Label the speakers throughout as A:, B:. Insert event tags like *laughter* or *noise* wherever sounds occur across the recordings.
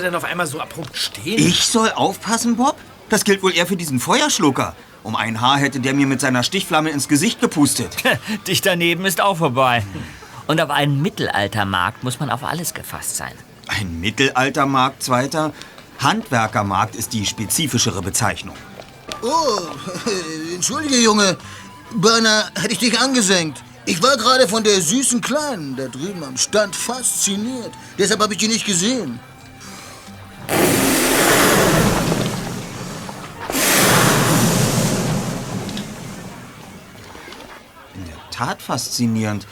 A: du denn auf einmal so abrupt stehen?
B: Ich soll aufpassen, Bob? Das gilt wohl eher für diesen Feuerschlucker. Um ein Haar hätte der mir mit seiner Stichflamme ins Gesicht gepustet. *laughs*
C: Dich daneben ist auch vorbei. Und auf einen Mittelaltermarkt muss man auf alles gefasst sein.
B: Ein Mittelaltermarkt, zweiter? Handwerkermarkt ist die spezifischere Bezeichnung.
D: Oh, *laughs* entschuldige, Junge. Beinahe hätte ich dich angesenkt. Ich war gerade von der süßen Kleinen da drüben am Stand fasziniert. Deshalb habe ich die nicht gesehen.
B: Tat faszinierend.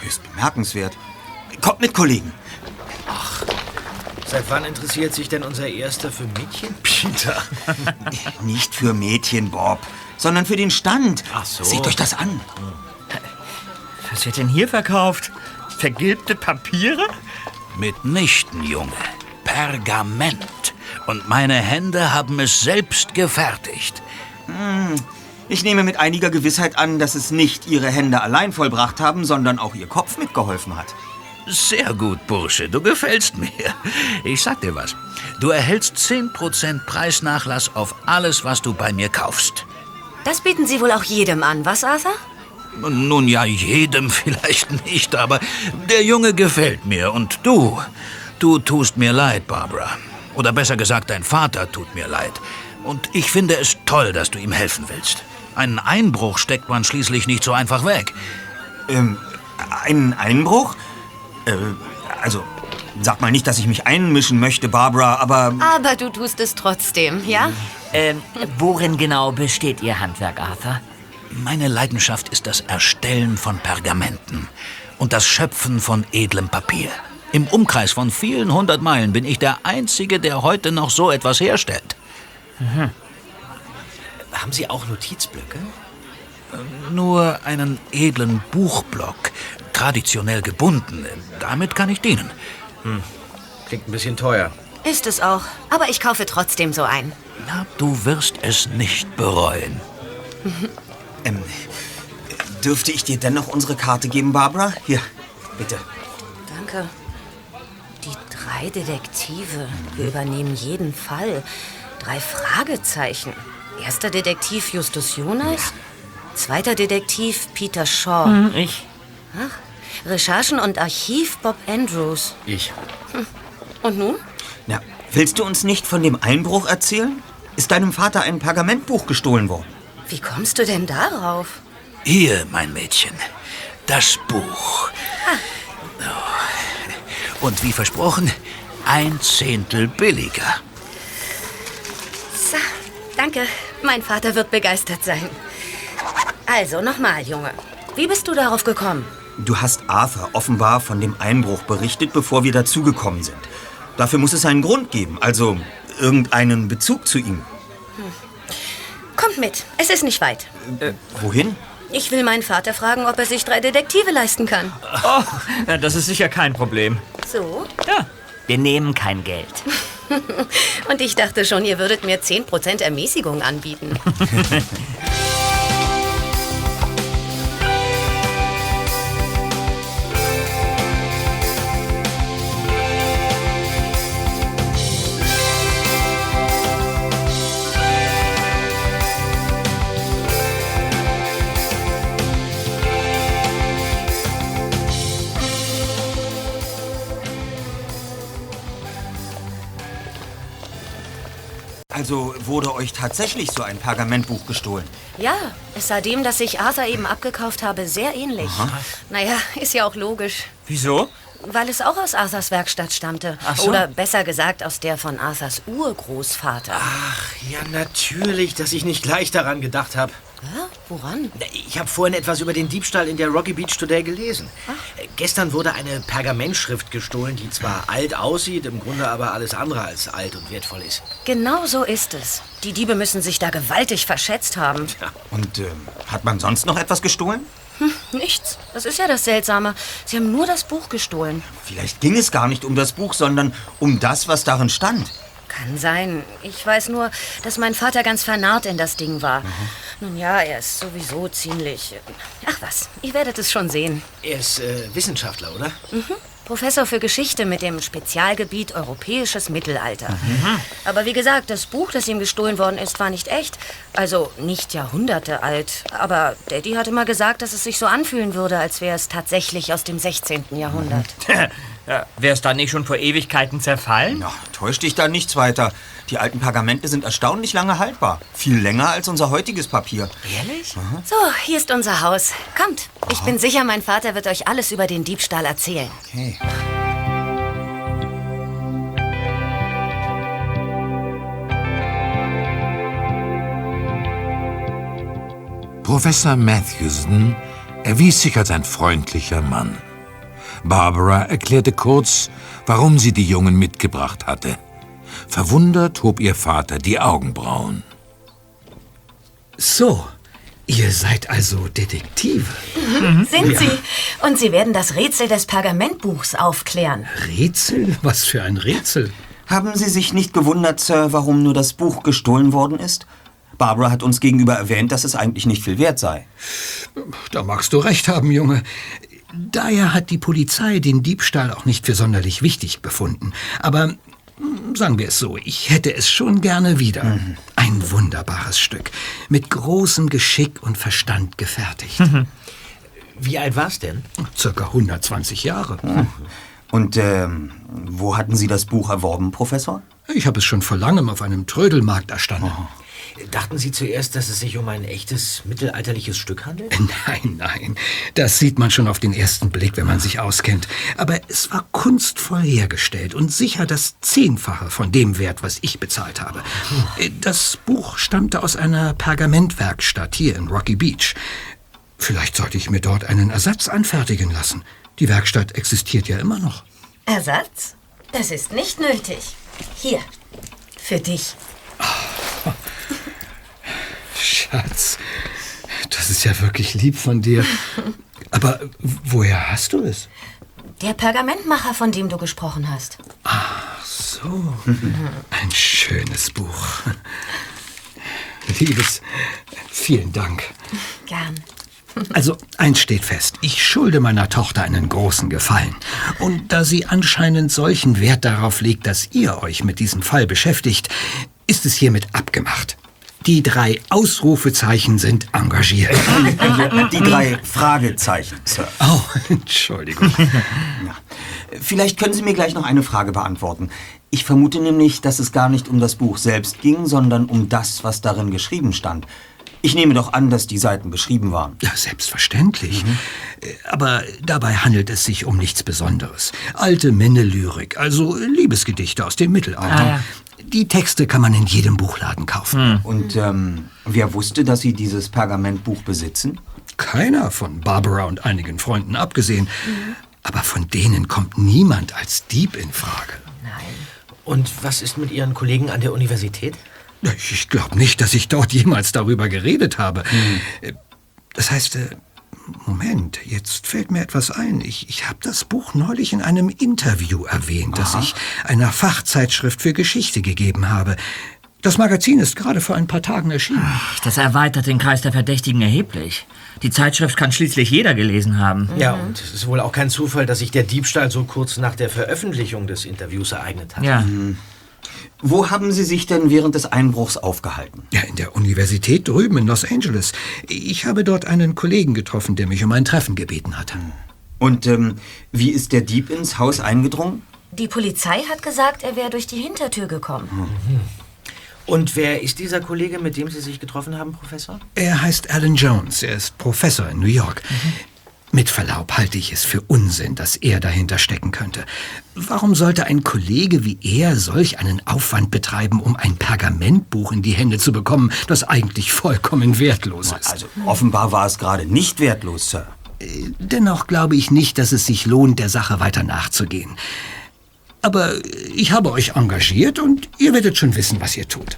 B: Höchst bemerkenswert. Kommt mit, Kollegen.
A: Seit wann interessiert sich denn unser Erster für Mädchen? *laughs* Peter.
B: Nicht für Mädchen, Bob, sondern für den Stand.
A: Ach so.
B: Seht euch das an.
C: Was wird denn hier verkauft? Vergilbte Papiere?
E: Mitnichten, Junge. Pergament. Und meine Hände haben es selbst gefertigt.
B: Ich nehme mit einiger Gewissheit an, dass es nicht Ihre Hände allein vollbracht haben, sondern auch Ihr Kopf mitgeholfen hat.
E: Sehr gut, Bursche, du gefällst mir. Ich sag dir was. Du erhältst 10% Preisnachlass auf alles, was du bei mir kaufst.
F: Das bieten Sie wohl auch jedem an, was, Arthur?
E: Nun ja, jedem *laughs* vielleicht nicht, aber der Junge gefällt mir. Und du, du tust mir leid, Barbara. Oder besser gesagt, dein Vater tut mir leid. Und ich finde es toll, dass du ihm helfen willst. Einen Einbruch steckt man schließlich nicht so einfach weg.
B: Ähm, einen Einbruch? Äh, also, sag mal nicht, dass ich mich einmischen möchte, Barbara, aber
F: Aber du tust es trotzdem, ja?
C: Ähm, worin genau besteht Ihr Handwerk, Arthur?
E: Meine Leidenschaft ist das Erstellen von Pergamenten und das Schöpfen von edlem Papier. Im Umkreis von vielen hundert Meilen bin ich der Einzige, der heute noch so etwas herstellt.
A: Haben Sie auch Notizblöcke?
E: Nur einen edlen Buchblock, traditionell gebunden. Damit kann ich dienen.
A: Klingt ein bisschen teuer.
F: Ist es auch. Aber ich kaufe trotzdem so ein.
E: Na, du wirst es nicht bereuen. *laughs*
B: ähm, dürfte ich dir dennoch unsere Karte geben, Barbara? Hier, bitte.
F: Danke. Die drei Detektive. Wir übernehmen jeden Fall. Drei Fragezeichen. Erster Detektiv Justus Jonas. Zweiter Detektiv Peter Shaw.
C: Hm, ich.
F: Recherchen und Archiv Bob Andrews.
A: Ich.
F: Und nun?
B: Na, willst du uns nicht von dem Einbruch erzählen? Ist deinem Vater ein Pergamentbuch gestohlen worden?
F: Wie kommst du denn darauf?
E: Hier, mein Mädchen, das Buch. Oh. Und wie versprochen, ein Zehntel billiger.
F: So, danke. Mein Vater wird begeistert sein. Also, nochmal, Junge. Wie bist du darauf gekommen?
B: Du hast Arthur offenbar von dem Einbruch berichtet, bevor wir dazugekommen sind. Dafür muss es einen Grund geben, also irgendeinen Bezug zu ihm.
F: Kommt mit. Es ist nicht weit.
B: Wohin?
F: Ich will meinen Vater fragen, ob er sich drei Detektive leisten kann.
C: Oh, das ist sicher kein Problem.
F: So?
C: Ja, wir nehmen kein Geld. *laughs* *laughs*
F: Und ich dachte schon, ihr würdet mir 10% Ermäßigung anbieten. *laughs*
B: wurde euch tatsächlich so ein Pergamentbuch gestohlen?
F: Ja, es sah dem, das ich Arthur eben abgekauft habe, sehr ähnlich. Naja, ist ja auch logisch.
C: Wieso?
F: Weil es auch aus Arthurs Werkstatt stammte.
C: Ach so.
F: Oder besser gesagt, aus der von Arthurs Urgroßvater.
A: Ach, ja, natürlich, dass ich nicht gleich daran gedacht habe.
F: Hä? Woran?
A: Ich habe vorhin etwas über den Diebstahl in der Rocky Beach Today gelesen. Äh, Gestern wurde eine Pergamentschrift gestohlen, die zwar alt aussieht, im Grunde aber alles andere als alt und wertvoll ist.
F: Genau so ist es. Die Diebe müssen sich da gewaltig verschätzt haben.
B: Und ähm, hat man sonst noch etwas gestohlen?
F: Nichts. Das ist ja das Seltsame. Sie haben nur das Buch gestohlen.
B: Vielleicht ging es gar nicht um das Buch, sondern um das, was darin stand.
F: Kann sein. Ich weiß nur, dass mein Vater ganz vernarrt in das Ding war. Nun ja, er ist sowieso ziemlich. Ach was, ihr werdet es schon sehen.
A: Er ist äh, Wissenschaftler, oder?
F: Professor für Geschichte mit dem Spezialgebiet Europäisches Mittelalter. Aber wie gesagt, das Buch, das ihm gestohlen worden ist, war nicht echt. Also nicht Jahrhunderte alt. Aber Daddy hatte mal gesagt, dass es sich so anfühlen würde, als wäre es tatsächlich aus dem 16. Jahrhundert. *laughs*
C: Ja, Wäre es dann nicht schon vor Ewigkeiten zerfallen?
B: Na, täusch dich da nichts weiter. Die alten Pergamente sind erstaunlich lange haltbar. Viel länger als unser heutiges Papier.
C: Ehrlich?
F: So, hier ist unser Haus. Kommt. Ich bin sicher, mein Vater wird euch alles über den Diebstahl erzählen.
B: Okay.
G: Professor Matthewson erwies sich als ein freundlicher Mann. Barbara erklärte kurz, warum sie die Jungen mitgebracht hatte. Verwundert hob ihr Vater die Augenbrauen.
H: So, ihr seid also Detektive.
F: Sind Sie? Und Sie werden das Rätsel des Pergamentbuchs aufklären.
H: Rätsel? Was für ein Rätsel.
B: Haben Sie sich nicht gewundert, Sir, warum nur das Buch gestohlen worden ist? Barbara hat uns gegenüber erwähnt, dass es eigentlich nicht viel wert sei.
H: Da magst du recht haben, Junge. Daher hat die Polizei den Diebstahl auch nicht für sonderlich wichtig befunden. Aber sagen wir es so, ich hätte es schon gerne wieder. Ein wunderbares Stück, mit großem Geschick und Verstand gefertigt.
A: Wie alt war's denn?
H: Circa 120 Jahre.
B: Und ähm, wo hatten Sie das Buch erworben, Professor?
H: Ich habe es schon vor langem auf einem Trödelmarkt erstanden.
A: Dachten Sie zuerst, dass es sich um ein echtes mittelalterliches Stück handelt? *laughs*
H: Nein, nein. Das sieht man schon auf den ersten Blick, wenn man sich auskennt. Aber es war kunstvoll hergestellt und sicher das Zehnfache von dem Wert, was ich bezahlt habe. Das Buch stammte aus einer Pergamentwerkstatt hier in Rocky Beach. Vielleicht sollte ich mir dort einen Ersatz anfertigen lassen. Die Werkstatt existiert ja immer noch.
F: Ersatz? Das ist nicht nötig. Hier, für dich.
H: Schatz, das ist ja wirklich lieb von dir. Aber woher hast du es?
F: Der Pergamentmacher, von dem du gesprochen hast.
H: So, ein schönes Buch. Liebes, vielen Dank.
F: Gern.
H: Also, eins steht fest. Ich schulde meiner Tochter einen großen Gefallen. Und da sie anscheinend solchen Wert darauf legt, dass ihr euch mit diesem Fall beschäftigt, ist es hiermit abgemacht. Die drei Ausrufezeichen sind engagiert. *laughs*
B: Die drei Fragezeichen, Sir.
H: Oh, *laughs* Entschuldigung.
B: Vielleicht können Sie mir gleich noch eine Frage beantworten. Ich vermute nämlich, dass es gar nicht um das Buch selbst ging, sondern um das, was darin geschrieben stand. Ich nehme doch an, dass die Seiten beschrieben waren.
H: Ja, selbstverständlich. Äh, Aber dabei handelt es sich um nichts Besonderes. Alte Männelyrik, also Liebesgedichte aus dem Mittelalter.
C: Ah, ja.
H: Die Texte kann man in jedem Buchladen kaufen.
B: Und ähm, wer wusste, dass Sie dieses Pergamentbuch besitzen?
H: Keiner von Barbara und einigen Freunden abgesehen. Aber von denen kommt niemand als Dieb in Frage.
A: Und was ist mit Ihren Kollegen an der Universität?
H: Ich glaube nicht, dass ich dort jemals darüber geredet habe. Äh, Das heißt, äh, Moment, jetzt fällt mir etwas ein. Ich, ich habe das Buch neulich in einem Interview erwähnt, das ich einer Fachzeitschrift für Geschichte gegeben habe. Das Magazin ist gerade vor ein paar Tagen erschienen.
C: Das erweitert den Kreis der Verdächtigen erheblich. Die Zeitschrift kann schließlich jeder gelesen haben.
A: Ja, und es ist wohl auch kein Zufall, dass sich der Diebstahl so kurz nach der Veröffentlichung des Interviews ereignet hat.
C: Ja.
B: Wo haben Sie sich denn während des Einbruchs aufgehalten?
H: Ja, in der Universität drüben in Los Angeles. Ich habe dort einen Kollegen getroffen, der mich um ein Treffen gebeten hatte.
B: Und ähm, wie ist der Dieb ins Haus eingedrungen?
F: Die Polizei hat gesagt, er wäre durch die Hintertür gekommen.
A: Und wer ist dieser Kollege, mit dem Sie sich getroffen haben, Professor?
H: Er heißt Alan Jones. Er ist Professor in New York. Mit Verlaub halte ich es für Unsinn, dass er dahinter stecken könnte. Warum sollte ein Kollege wie er solch einen Aufwand betreiben, um ein Pergamentbuch in die Hände zu bekommen, das eigentlich vollkommen wertlos ist?
B: Also offenbar war es gerade nicht wertlos, Sir.
H: Dennoch glaube ich nicht, dass es sich lohnt, der Sache weiter nachzugehen. Aber ich habe euch engagiert und ihr werdet schon wissen, was ihr tut.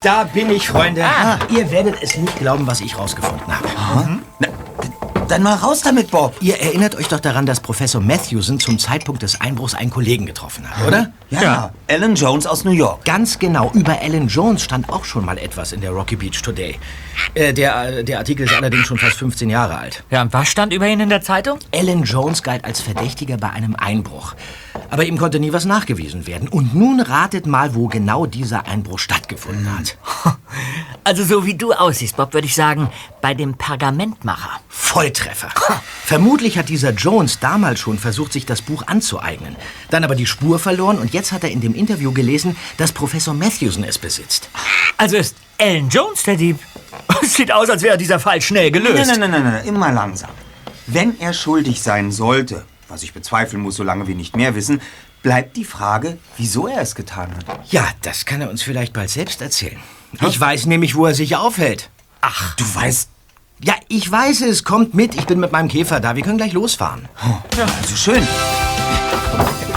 A: Da bin ich, Freunde. Ihr werdet es nicht glauben, was ich rausgefunden habe.
B: Na, Dann mal raus damit, Bob.
A: Ihr erinnert euch doch daran, dass Professor Matthewson zum Zeitpunkt des Einbruchs einen Kollegen getroffen hat, oder?
B: Ja, Alan Jones aus New York.
A: Ganz genau. Über Alan Jones stand auch schon mal etwas in der Rocky Beach Today. Äh, der, der Artikel ist allerdings schon fast 15 Jahre alt.
C: Ja, und was stand über ihn in der Zeitung?
A: Alan Jones galt als Verdächtiger bei einem Einbruch. Aber ihm konnte nie was nachgewiesen werden. Und nun ratet mal, wo genau dieser Einbruch stattgefunden hat. *laughs*
C: Also so wie du aussiehst, Bob, würde ich sagen, bei dem Pergamentmacher.
A: Volltreffer. Vermutlich hat dieser Jones damals schon versucht, sich das Buch anzueignen. Dann aber die Spur verloren und jetzt hat er in dem Interview gelesen, dass Professor Matthewson es besitzt.
C: Also ist Alan Jones der Dieb? *laughs* Es sieht aus, als wäre dieser Fall schnell gelöst.
B: Nein, nein, nein, nein, nein, immer langsam. Wenn er schuldig sein sollte, was ich bezweifeln muss, solange wir nicht mehr wissen, bleibt die Frage, wieso er es getan hat.
A: Ja, das kann er uns vielleicht bald selbst erzählen. Ich weiß nämlich, wo er sich aufhält.
B: Ach, du weißt.
A: Ja, ich weiß es. Kommt mit. Ich bin mit meinem Käfer da. Wir können gleich losfahren.
B: Ja, also schön.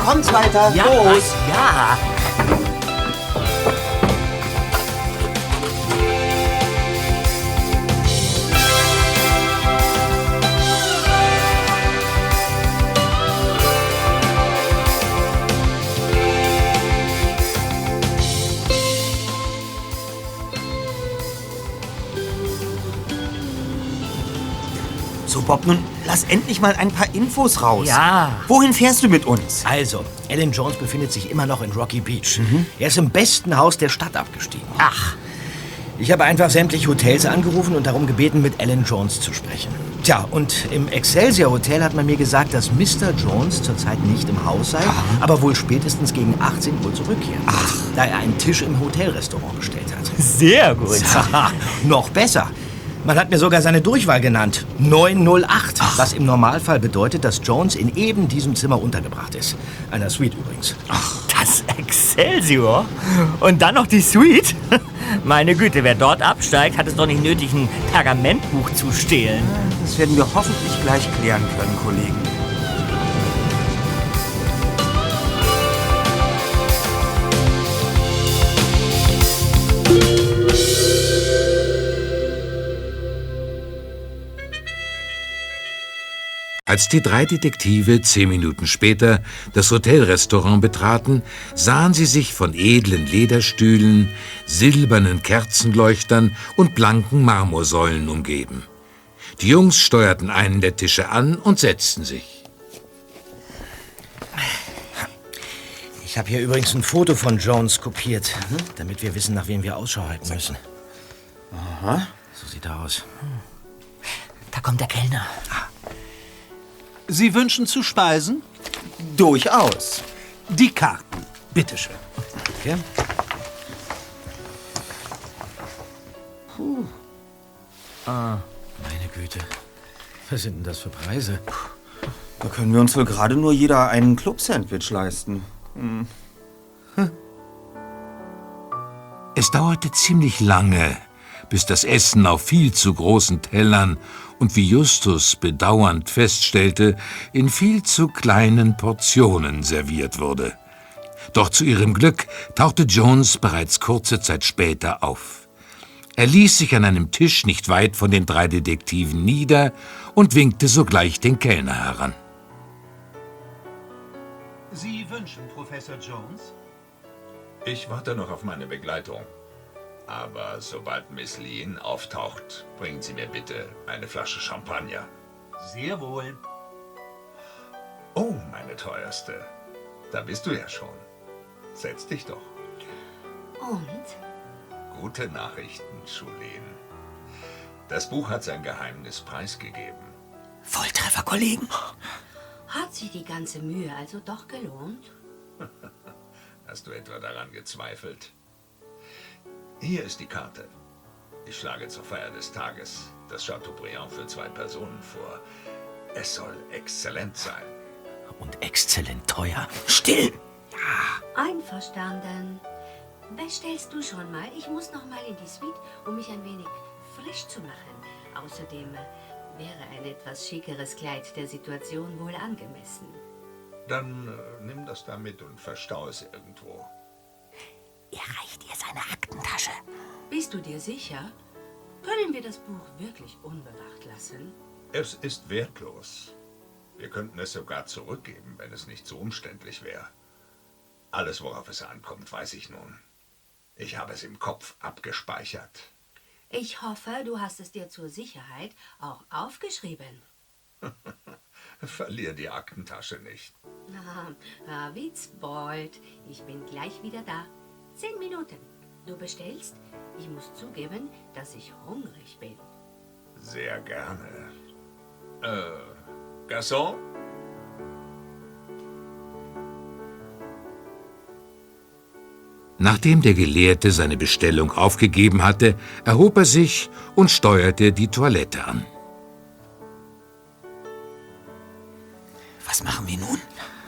B: Kommt weiter.
C: Ja,
B: los.
C: ja.
B: Bob, nun lass endlich mal ein paar Infos raus.
C: Ja.
B: Wohin fährst du mit uns?
A: Also, Alan Jones befindet sich immer noch in Rocky Beach. Er ist im besten Haus der Stadt abgestiegen.
C: Ach,
A: Ich habe einfach sämtliche Hotels angerufen und darum gebeten, mit Alan Jones zu sprechen. Tja, und im Excelsior Hotel hat man mir gesagt, dass Mr. Jones zurzeit nicht im Haus sei, aber wohl spätestens gegen 18 Uhr zurückkehren wird, da er einen Tisch im Hotelrestaurant bestellt hat.
C: sehr gut.
A: Haha, *laughs* noch besser. Man hat mir sogar seine Durchwahl genannt. 908. Was im Normalfall bedeutet, dass Jones in eben diesem Zimmer untergebracht ist. Einer Suite übrigens.
C: Das Excelsior? Und dann noch die Suite? *laughs* Meine Güte, wer dort absteigt, hat es doch nicht nötig, ein Pergamentbuch zu stehlen.
B: Das werden wir hoffentlich gleich klären können, Kollegen.
G: Als die drei Detektive zehn Minuten später das Hotelrestaurant betraten, sahen sie sich von edlen Lederstühlen, silbernen Kerzenleuchtern und blanken Marmorsäulen umgeben. Die Jungs steuerten einen der Tische an und setzten sich.
A: Ich habe hier übrigens ein Foto von Jones kopiert, damit wir wissen, nach wem wir Ausschau halten müssen. Aha. So sieht er aus.
C: Da kommt der Kellner.
I: Sie wünschen zu speisen?
B: Durchaus.
I: Die Karten. Bitteschön.
A: Okay. Meine Güte. Was sind denn das für Preise?
B: Da können wir uns wohl gerade nur jeder einen Club-Sandwich leisten.
G: Es dauerte ziemlich lange, bis das Essen auf viel zu großen Tellern und wie Justus bedauernd feststellte, in viel zu kleinen Portionen serviert wurde. Doch zu ihrem Glück tauchte Jones bereits kurze Zeit später auf. Er ließ sich an einem Tisch nicht weit von den drei Detektiven nieder und winkte sogleich den Kellner heran.
I: Sie wünschen, Professor Jones?
J: Ich warte noch auf meine Begleitung. Aber sobald Miss Lean auftaucht, bringen Sie mir bitte eine Flasche Champagner.
I: Sehr wohl.
J: Oh, meine teuerste. Da bist du ja schon. Setz dich doch.
K: Und?
J: Gute Nachrichten, Schulin. Das Buch hat sein Geheimnis preisgegeben.
C: Volltreffer, Kollegen.
K: Hat sich die ganze Mühe also doch gelohnt? *laughs*
J: Hast du etwa daran gezweifelt? Hier ist die Karte. Ich schlage zur Feier des Tages das Chateaubriand für zwei Personen vor. Es soll exzellent sein.
A: Und exzellent teuer.
C: Still!
K: Einverstanden. Bestellst du schon mal? Ich muss noch mal in die Suite, um mich ein wenig frisch zu machen. Außerdem wäre ein etwas schickeres Kleid der Situation wohl angemessen.
J: Dann äh, nimm das da mit und verstau es irgendwo.
C: Er reicht ihr seine Aktentasche.
K: Bist du dir sicher? Können wir das Buch wirklich unbewacht lassen?
J: Es ist wertlos. Wir könnten es sogar zurückgeben, wenn es nicht so umständlich wäre. Alles, worauf es ankommt, weiß ich nun. Ich habe es im Kopf abgespeichert.
K: Ich hoffe, du hast es dir zur Sicherheit auch aufgeschrieben. *laughs*
J: Verlier die Aktentasche nicht.
K: Na, ah, Witzbold, ich bin gleich wieder da. Zehn Minuten. Du bestellst? Ich muss zugeben, dass ich hungrig bin.
J: Sehr gerne. Äh, Garçon?
G: Nachdem der Gelehrte seine Bestellung aufgegeben hatte, erhob er sich und steuerte die Toilette an.
B: Was machen wir nun?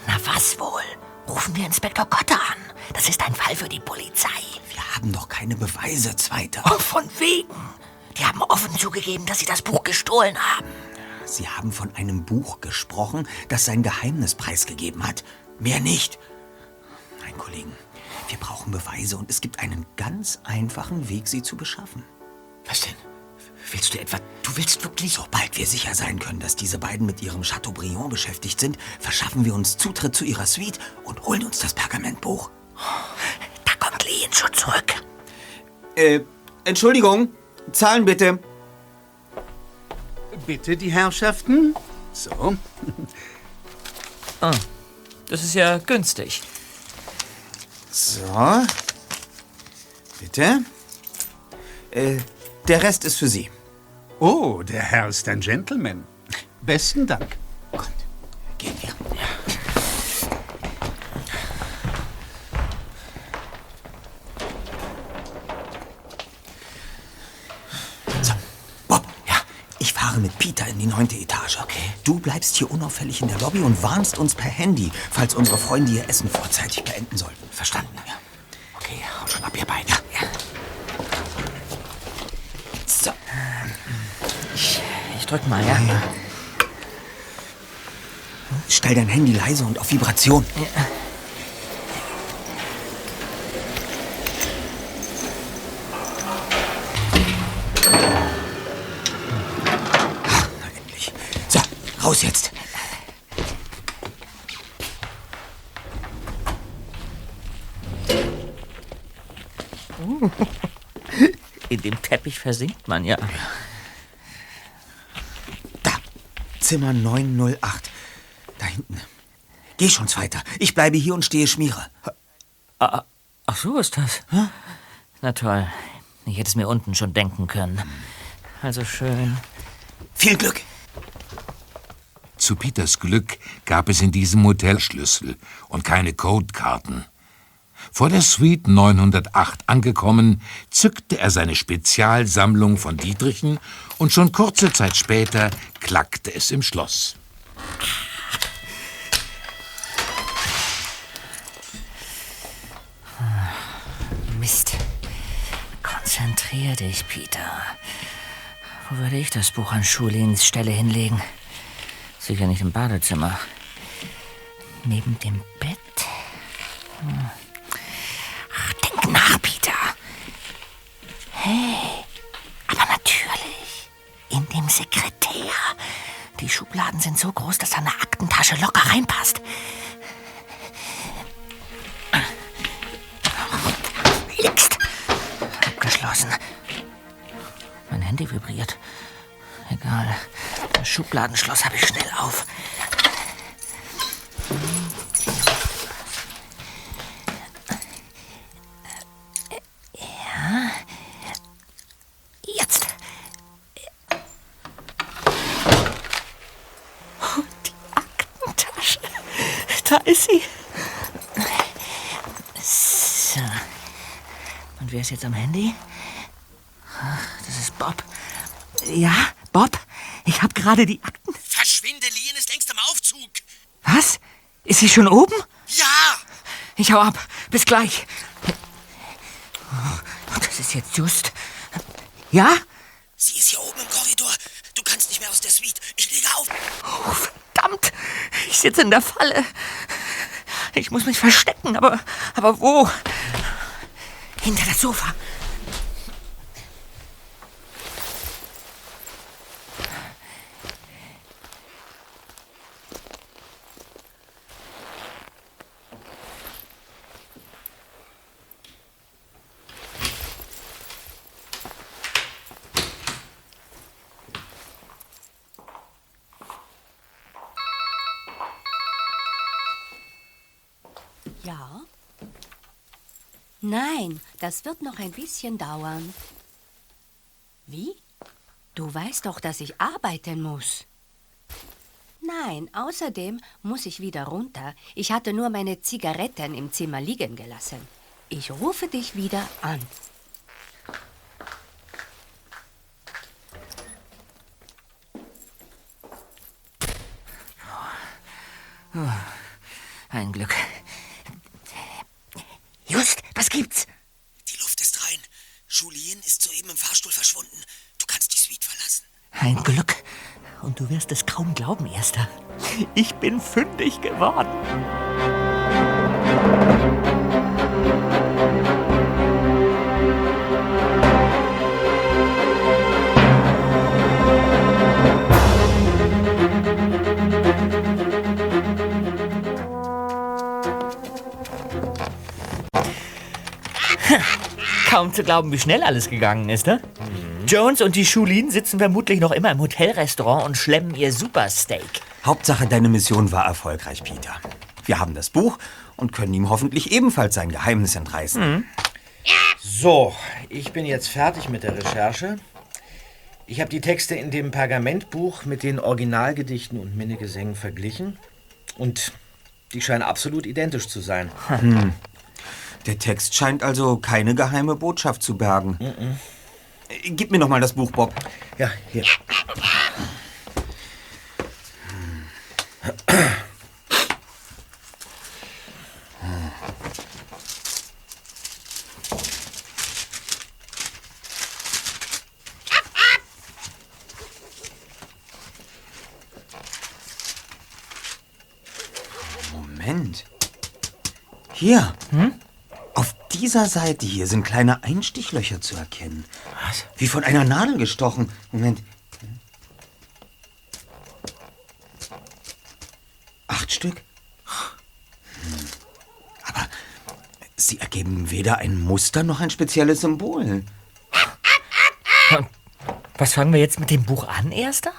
L: Na was wohl? Rufen wir Inspektor Kotter an. Das ist ein Fall für die Polizei.
B: Wir haben doch keine Beweise, Zweiter.
L: Oh, von wegen. Die haben offen zugegeben, dass sie das Buch gestohlen haben.
B: Sie haben von einem Buch gesprochen, das sein Geheimnis preisgegeben hat. Mehr nicht. Nein, Kollegen, wir brauchen Beweise und es gibt einen ganz einfachen Weg, sie zu beschaffen.
A: Was denn? Willst du etwa... Du willst wirklich...
B: Sobald wir sicher sein können, dass diese beiden mit ihrem Chateaubriand beschäftigt sind, verschaffen wir uns Zutritt zu ihrer Suite und holen uns das Pergamentbuch.
L: Da kommt Lehen schon zurück.
B: Äh, Entschuldigung. Zahlen bitte.
I: Bitte die Herrschaften. So. *laughs*
C: Ah, das ist ja günstig.
B: So. Bitte. Äh, der Rest ist für Sie.
I: Oh, der Herr ist ein Gentleman. Besten Dank.
B: Gehen wir. So, Bob. Ja. Ich fahre mit Peter in die neunte Etage. Okay. Du bleibst hier unauffällig in der Lobby und warnst uns per Handy, falls unsere Freunde ihr Essen vorzeitig beenden sollten. Verstanden? Ja.
L: Okay, haut schon ab, ihr beiden. Ja.
B: So.
C: Ich, ich drück mal, ja?
B: Stell dein Handy leise und auf Vibration. Na endlich. So, raus jetzt.
C: In dem Teppich versinkt man ja.
B: Zimmer 908. Da hinten. Geh schon, Zweiter. Ich bleibe hier und stehe Schmiere.
C: Ah, ach so ist das. Na toll. Ich hätte es mir unten schon denken können. Also schön.
B: Viel Glück.
G: Zu Peters Glück gab es in diesem Hotel Schlüssel und keine Codekarten. Vor der Suite 908 angekommen, zückte er seine Spezialsammlung von Dietrichen und schon kurze Zeit später klackte es im Schloss.
L: Mist. Konzentrier dich, Peter. Wo würde ich das Buch an Schulins Stelle hinlegen?
C: Sicher nicht im Badezimmer.
L: Neben dem Bett? Hm. Denk nach, Peter. Hey, aber natürlich. In dem Sekretär. Die Schubladen sind so groß, dass eine Aktentasche locker reinpasst. Lixt. Abgeschlossen.
C: Mein Handy vibriert. Egal. Das Schubladenschloss habe ich schnell auf.
L: Ist sie.
C: So. Und wer ist jetzt am Handy? Ach, Das ist Bob. Ja, Bob? Ich habe gerade die Akten.
M: Verschwinde, Lien ist längst im Aufzug.
C: Was? Ist sie schon oben?
M: Ja!
C: Ich hau ab. Bis gleich. Oh, Das ist jetzt just. Ja?
M: Sie ist hier oben im Korridor. Du kannst nicht mehr aus der Suite. Ich lege auf.
C: Oh, verdammt. Ich sitze in der Falle. Ich muss mich verstecken, aber, aber wo?
L: Hinter das Sofa.
K: Nein, das wird noch ein bisschen dauern. Wie? Du weißt doch, dass ich arbeiten muss. Nein, außerdem muss ich wieder runter. Ich hatte nur meine Zigaretten im Zimmer liegen gelassen. Ich rufe dich wieder an.
L: Oh, ein Glück. Just, was gibt's?
M: Die Luft ist rein. Julien ist soeben im Fahrstuhl verschwunden. Du kannst die Suite verlassen.
L: Ein Glück. Und du wirst es kaum glauben, Erster. Ich bin fündig geworden. Kaum zu glauben, wie schnell alles gegangen ist, ne? Jones und die Schulin sitzen vermutlich noch immer im Hotelrestaurant und schlemmen ihr Supersteak.
B: Hauptsache, deine Mission war erfolgreich, Peter. Wir haben das Buch und können ihm hoffentlich ebenfalls sein Geheimnis entreißen.
A: So, ich bin jetzt fertig mit der Recherche. Ich habe die Texte in dem Pergamentbuch mit den Originalgedichten und Minnegesängen verglichen. Und die scheinen absolut identisch zu sein.
B: Hm. Der Text scheint also keine geheime Botschaft zu bergen. Äh, Gib mir noch mal das Buch, Bob.
A: Ja, hier.
B: Moment. Hier. Auf dieser Seite hier sind kleine Einstichlöcher zu erkennen. Was? Wie von einer Nadel gestochen. Moment. Acht Stück? Hm. Aber sie ergeben weder ein Muster noch ein spezielles Symbol.
L: Was fangen wir jetzt mit dem Buch an, Erster?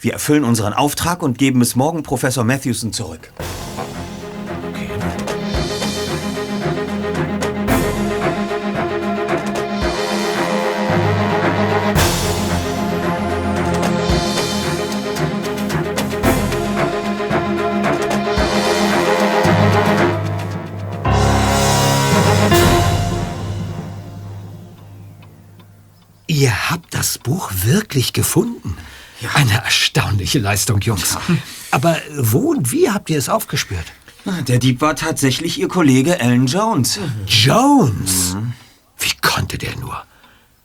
B: Wir erfüllen unseren Auftrag und geben es morgen Professor Matthewson zurück.
H: Ihr habt das Buch wirklich gefunden. Eine erstaunliche Leistung, Jungs. Aber wo und wie habt ihr es aufgespürt?
B: Der Dieb war tatsächlich Ihr Kollege Alan Jones.
H: Jones? Wie konnte der nur?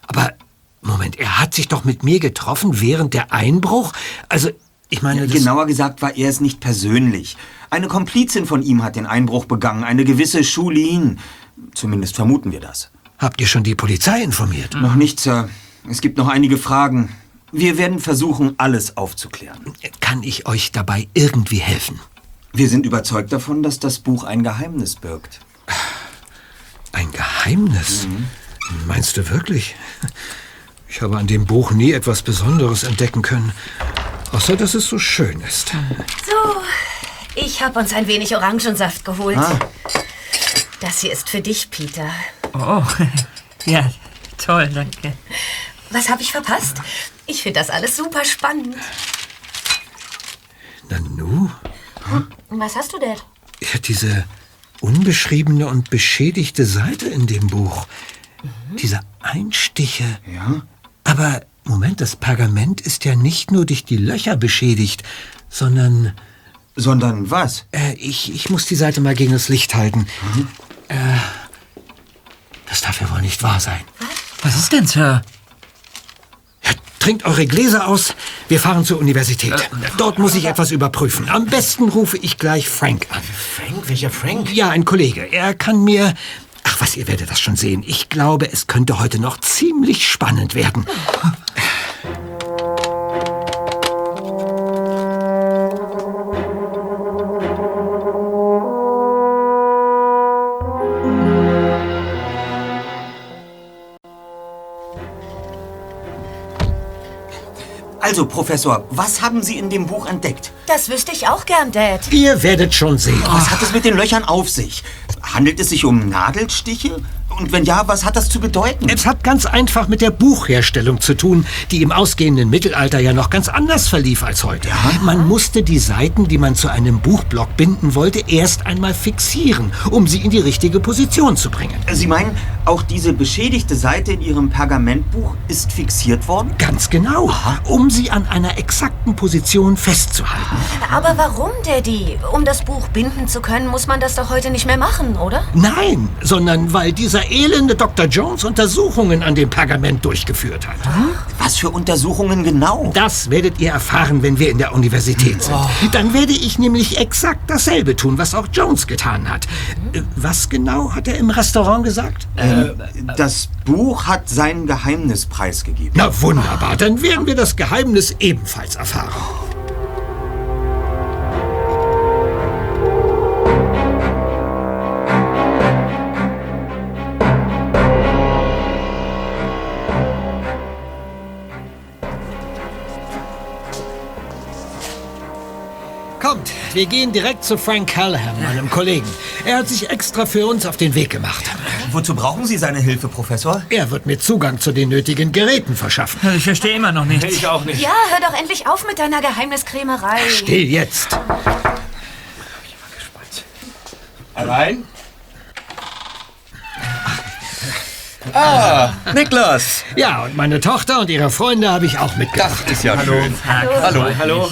H: Aber Moment, er hat sich doch mit mir getroffen während der Einbruch? Also, ich meine,
B: Ja, genauer gesagt war er es nicht persönlich. Eine Komplizin von ihm hat den Einbruch begangen, eine gewisse Shulin. Zumindest vermuten wir das.
H: Habt ihr schon die Polizei informiert?
B: Noch nicht, Sir. Es gibt noch einige Fragen. Wir werden versuchen, alles aufzuklären.
H: Kann ich euch dabei irgendwie helfen?
B: Wir sind überzeugt davon, dass das Buch ein Geheimnis birgt.
H: Ein Geheimnis?
B: Mhm.
H: Meinst du wirklich? Ich habe an dem Buch nie etwas Besonderes entdecken können. Außer, dass es so schön ist.
F: So, ich habe uns ein wenig Orangensaft geholt.
H: Ah.
F: Das hier ist für dich, Peter.
L: Oh, *laughs* ja, toll, danke.
F: Was habe ich verpasst? Ich finde das alles super spannend.
H: Nanu?
F: Und was hast du denn?
H: Ja, diese unbeschriebene und beschädigte Seite in dem Buch. Diese Einstiche.
B: Ja?
H: Aber Moment, das Pergament ist ja nicht nur durch die Löcher beschädigt, sondern.
B: Sondern was?
H: Äh, ich, ich muss die Seite mal gegen das Licht halten. Äh, das darf ja wohl nicht wahr sein.
L: Was ist denn, Sir?
H: Trinkt eure Gläser aus. Wir fahren zur Universität. Dort muss ich etwas überprüfen. Am besten rufe ich gleich Frank an.
A: Frank? Welcher Frank?
H: Ja, ein Kollege. Er kann mir. Ach was, ihr werdet das schon sehen. Ich glaube, es könnte heute noch ziemlich spannend werden. *laughs*
B: Also, Professor, was haben Sie in dem Buch entdeckt?
F: Das wüsste ich auch gern, Dad.
H: Ihr werdet schon sehen.
B: Was hat es mit den Löchern auf sich? Handelt es sich um Nadelstiche? Und wenn ja, was hat das zu bedeuten?
H: Es hat ganz einfach mit der Buchherstellung zu tun, die im ausgehenden Mittelalter ja noch ganz anders verlief als heute. Man musste die Seiten, die man zu einem Buchblock binden wollte, erst einmal fixieren, um sie in die richtige Position zu bringen.
B: Sie meinen, auch diese beschädigte Seite in Ihrem Pergamentbuch ist fixiert worden?
H: Ganz genau, um sie an einer exakten Position festzuhalten.
F: Aber warum, Daddy? Um das Buch binden zu können, muss man das doch heute nicht mehr machen, oder?
H: Nein, sondern weil dieser elende Dr. Jones Untersuchungen an dem Pergament durchgeführt hat.
B: Was für Untersuchungen genau?
H: Das werdet ihr erfahren, wenn wir in der Universität sind. Dann werde ich nämlich exakt dasselbe tun, was auch Jones getan hat. Äh, Was genau hat er im Restaurant gesagt?
B: Äh, das Buch hat sein Geheimnis preisgegeben.
H: Na wunderbar, dann werden wir das Geheimnis ebenfalls erfahren. Wir gehen direkt zu Frank Callahan, meinem Kollegen. Er hat sich extra für uns auf den Weg gemacht.
B: Wozu brauchen Sie seine Hilfe, Professor?
H: Er wird mir Zugang zu den nötigen Geräten verschaffen.
C: Ich verstehe immer noch nichts.
H: Ich auch nicht.
F: Ja, hör doch endlich auf mit deiner Geheimniskrämerei.
H: Still jetzt.
N: Allein? Ah, Niklas.
H: Ja, und meine Tochter und ihre Freunde habe ich auch mitgebracht.
N: Das ist ja schön. Hallo, hallo.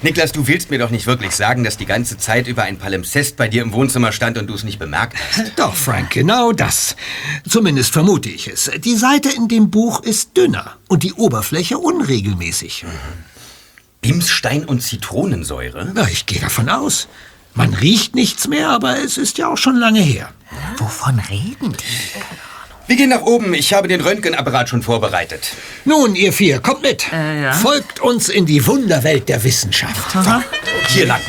N: Niklas, du willst mir doch nicht wirklich sagen, dass die ganze Zeit über ein Palimpsest bei dir im Wohnzimmer stand und du es nicht bemerkt hast. *laughs*
H: Doch, Frank, genau das. Zumindest vermute ich es. Die Seite in dem Buch ist dünner und die Oberfläche unregelmäßig.
N: Bimsstein und Zitronensäure?
H: Na, ich gehe davon aus. Man riecht nichts mehr, aber es ist ja auch schon lange her.
L: Wovon reden die?
N: Wir gehen nach oben. Ich habe den Röntgenapparat schon vorbereitet.
H: Nun, ihr vier, kommt mit. Folgt uns in die Wunderwelt der Wissenschaft.
N: Hier lang.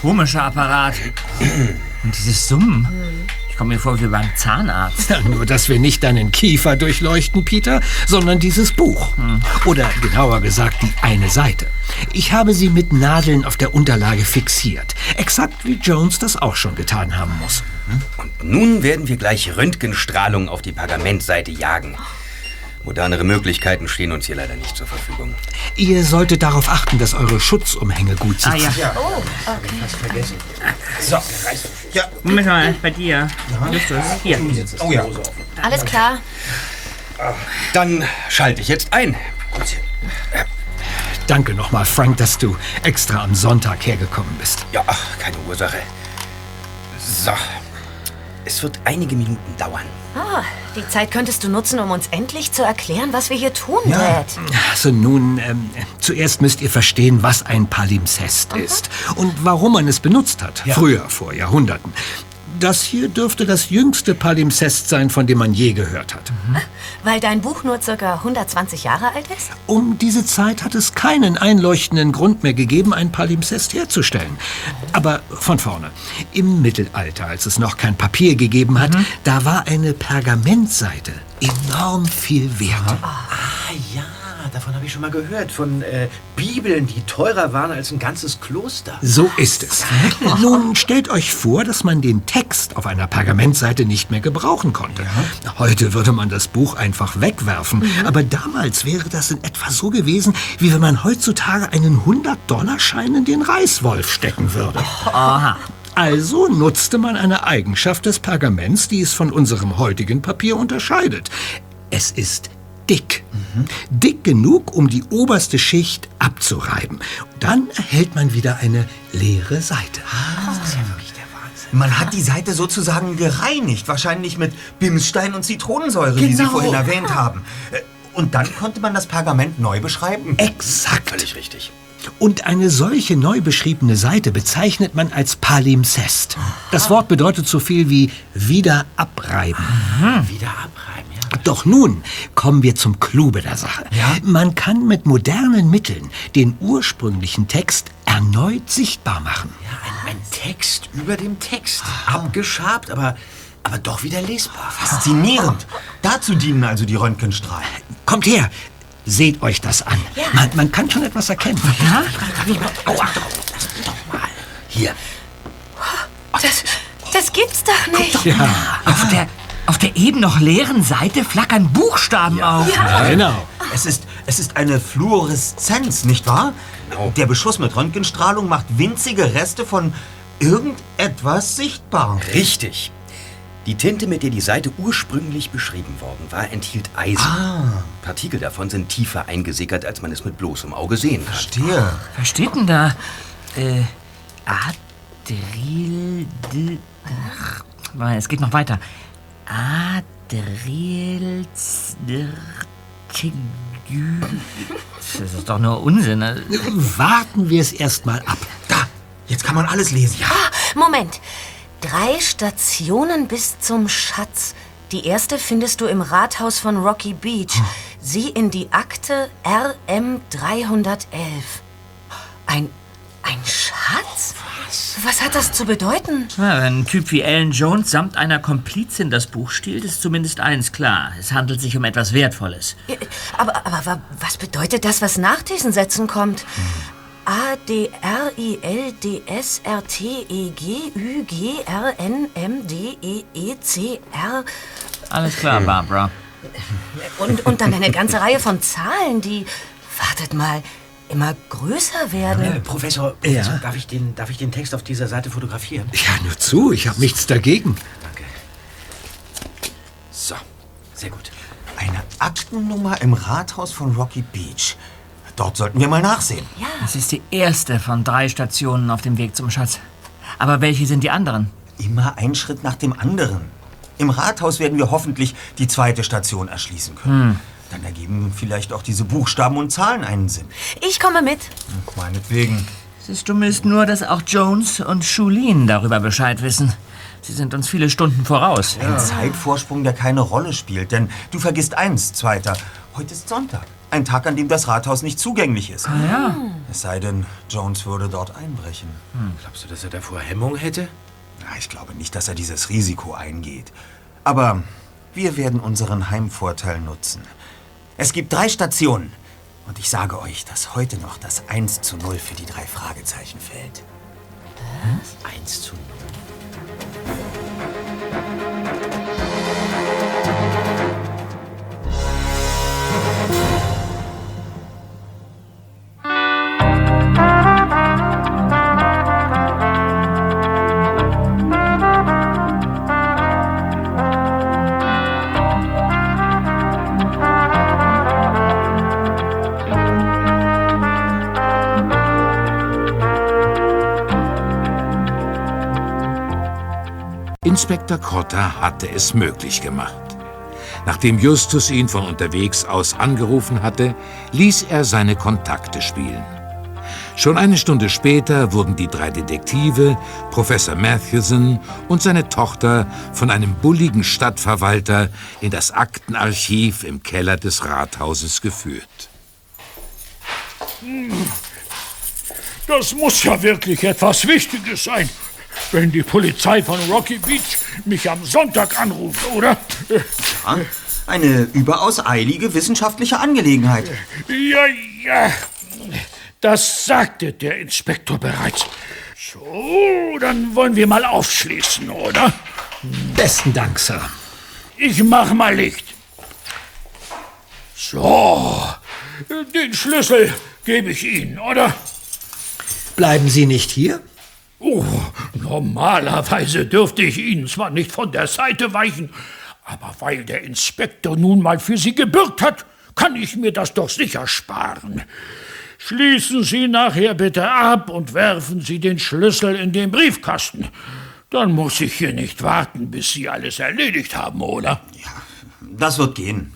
C: Komischer Apparat. Und dieses Summen. Ich komme mir vor wie beim Zahnarzt.
H: Ja, *laughs* nur, dass wir nicht deinen Kiefer durchleuchten, Peter, sondern dieses Buch. Oder genauer gesagt, die eine Seite. Ich habe sie mit Nadeln auf der Unterlage fixiert. Exakt wie Jones das auch schon getan haben muss.
N: Und nun werden wir gleich Röntgenstrahlung auf die Pergamentseite jagen. Modernere Möglichkeiten stehen uns hier leider nicht zur Verfügung.
H: Ihr solltet darauf achten, dass eure Schutzumhänge gut sitzen.
C: Ah, ja.
F: Oh, okay.
N: Fast vergessen.
C: So.
N: Ja.
C: Moment mal, bei dir. Hier.
N: Oh ja.
F: Alles klar.
N: Dann schalte ich jetzt ein.
H: Danke nochmal, Frank, dass du extra am Sonntag hergekommen bist.
N: Ja, ach, keine Ursache. So. Es wird einige Minuten dauern.
F: Ah, die Zeit könntest du nutzen, um uns endlich zu erklären, was wir hier tun, Dad.
H: Also nun, ähm, zuerst müsst ihr verstehen, was ein Palimpsest ist und warum man es benutzt hat. Früher, vor Jahrhunderten. Das hier dürfte das jüngste Palimpsest sein, von dem man je gehört hat.
F: Weil dein Buch nur circa 120 Jahre alt ist?
H: Um diese Zeit hat es keinen einleuchtenden Grund mehr gegeben, ein Palimpsest herzustellen. Aber von vorne. Im Mittelalter, als es noch kein Papier gegeben hat, da war eine Pergamentseite enorm viel wert.
A: Ah ja, davon habe ich schon mal gehört. Von äh, Bibeln, die teurer waren als ein ganzes Kloster.
H: So ist es. Nun stellt euch vor, dass man den Text auf einer Pergamentseite nicht mehr gebrauchen konnte. Heute würde man das Buch einfach wegwerfen. Aber damals wäre das in etwa so gewesen, wie wenn man heutzutage einen 100-Dollar-Schein in den Reißwolf stecken würde.
C: Aha.
H: Also nutzte man eine Eigenschaft des Pergaments, die es von unserem heutigen Papier unterscheidet. Es ist dick. Dick genug, um die oberste Schicht abzureiben. Dann erhält man wieder eine leere Seite.
B: Man hat die Seite sozusagen gereinigt, wahrscheinlich mit Bimsstein und Zitronensäure, wie Sie
H: Genau.
B: vorhin erwähnt haben. Äh, Und dann konnte man das Pergament neu beschreiben?
H: Exakt.
N: Völlig richtig.
H: Und eine solche neu beschriebene Seite bezeichnet man als Palimpsest. Das Wort bedeutet so viel wie wieder abreiben.
A: Wieder abreiben, ja.
H: Doch nun kommen wir zum Clou der Sache. Man kann mit modernen Mitteln den ursprünglichen Text erneut sichtbar machen.
A: Ein, ein Text über dem Text. Abgeschabt, aber, aber doch wieder lesbar.
B: Faszinierend. Dazu dienen also die Röntgenstrahlen.
H: Kommt her, seht euch das an. Man, man kann schon etwas erkennen.
L: Ja?
A: Aua, mich doch mal. Hier.
F: Das, das gibt's doch nicht.
H: Ja,
L: Auf der, auf der eben noch leeren Seite flackern Buchstaben auf.
H: genau.
B: Es ist, es ist eine Fluoreszenz, nicht wahr? Der Beschuss mit Röntgenstrahlung macht winzige Reste von irgendetwas sichtbar.
N: Richtig. Die Tinte, mit der die Seite ursprünglich beschrieben worden war, enthielt Eisen.
B: Ah.
N: Partikel davon sind tiefer eingesickert, als man es mit bloßem Auge sehen kann.
B: Verstehe.
L: Was steht denn da? Äh, Adril... Ach, es geht noch weiter. Adril... Das ist doch nur Unsinn. ne?
H: Warten wir es erst mal ab.
B: Da, jetzt kann man alles lesen. Ja.
F: Moment. Drei Stationen bis zum Schatz. Die erste findest du im Rathaus von Rocky Beach. Sieh in die Akte RM 311. Ein, ein Schatz? Was? Was hat das zu bedeuten?
L: Ja, wenn ein Typ wie Alan Jones samt einer Komplizin das Buch stiehlt, ist zumindest eins klar. Es handelt sich um etwas Wertvolles.
F: Äh, Aber, aber wa- was bedeutet das, was nach diesen Sätzen kommt? A, D, R, I, L, D, S, R, T, E, G, Ü, G, R, N, M, D, E, E, C, R.
L: Alles klar, Barbara.
F: Und, und dann eine ganze Reihe von Zahlen, die, wartet mal, immer größer werden.
A: Äh, Professor, Professor darf, ich den, darf ich den Text auf dieser Seite fotografieren?
H: Ja, nur zu, ich habe nichts dagegen.
A: Danke. So, sehr gut.
B: Eine Aktennummer im Rathaus von Rocky Beach. Dort sollten wir mal nachsehen.
L: Das ist die erste von drei Stationen auf dem Weg zum Schatz. Aber welche sind die anderen?
B: Immer ein Schritt nach dem anderen. Im Rathaus werden wir hoffentlich die zweite Station erschließen können. Dann ergeben vielleicht auch diese Buchstaben und Zahlen einen Sinn.
F: Ich komme mit.
B: Meinetwegen.
L: Das Dumme ist nur, dass auch Jones und Schulin darüber Bescheid wissen. Sie sind uns viele Stunden voraus.
B: Ein Zeitvorsprung, der keine Rolle spielt. Denn du vergisst eins, Zweiter. Heute ist Sonntag. Ein Tag, an dem das Rathaus nicht zugänglich ist.
L: Ah, ja.
B: Es sei denn, Jones würde dort einbrechen.
A: Glaubst du, dass er davor Hemmung hätte?
B: Na, ich glaube nicht, dass er dieses Risiko eingeht. Aber wir werden unseren Heimvorteil nutzen. Es gibt drei Stationen. Und ich sage euch, dass heute noch das 1 zu 0 für die drei Fragezeichen fällt.
A: Was? 1 zu 0.
G: Inspektor Cotta hatte es möglich gemacht. Nachdem Justus ihn von unterwegs aus angerufen hatte, ließ er seine Kontakte spielen. Schon eine Stunde später wurden die drei Detektive, Professor Matthewson und seine Tochter von einem bulligen Stadtverwalter in das Aktenarchiv im Keller des Rathauses geführt.
O: Das muss ja wirklich etwas Wichtiges sein, wenn die Polizei von Rocky Beach mich am Sonntag anruft, oder?
B: Ja, eine überaus eilige wissenschaftliche Angelegenheit.
O: Ja, ja. Das sagte der Inspektor bereits. So, dann wollen wir mal aufschließen, oder?
H: Besten Dank, Sir.
O: Ich mach mal Licht. So, den Schlüssel gebe ich Ihnen, oder?
H: Bleiben Sie nicht hier?
O: Oh, normalerweise dürfte ich Ihnen zwar nicht von der Seite weichen, aber weil der Inspektor nun mal für Sie gebürgt hat, kann ich mir das doch sicher sparen. Schließen Sie nachher bitte ab und werfen Sie den Schlüssel in den Briefkasten. Dann muss ich hier nicht warten, bis Sie alles erledigt haben, oder?
B: Das wird gehen.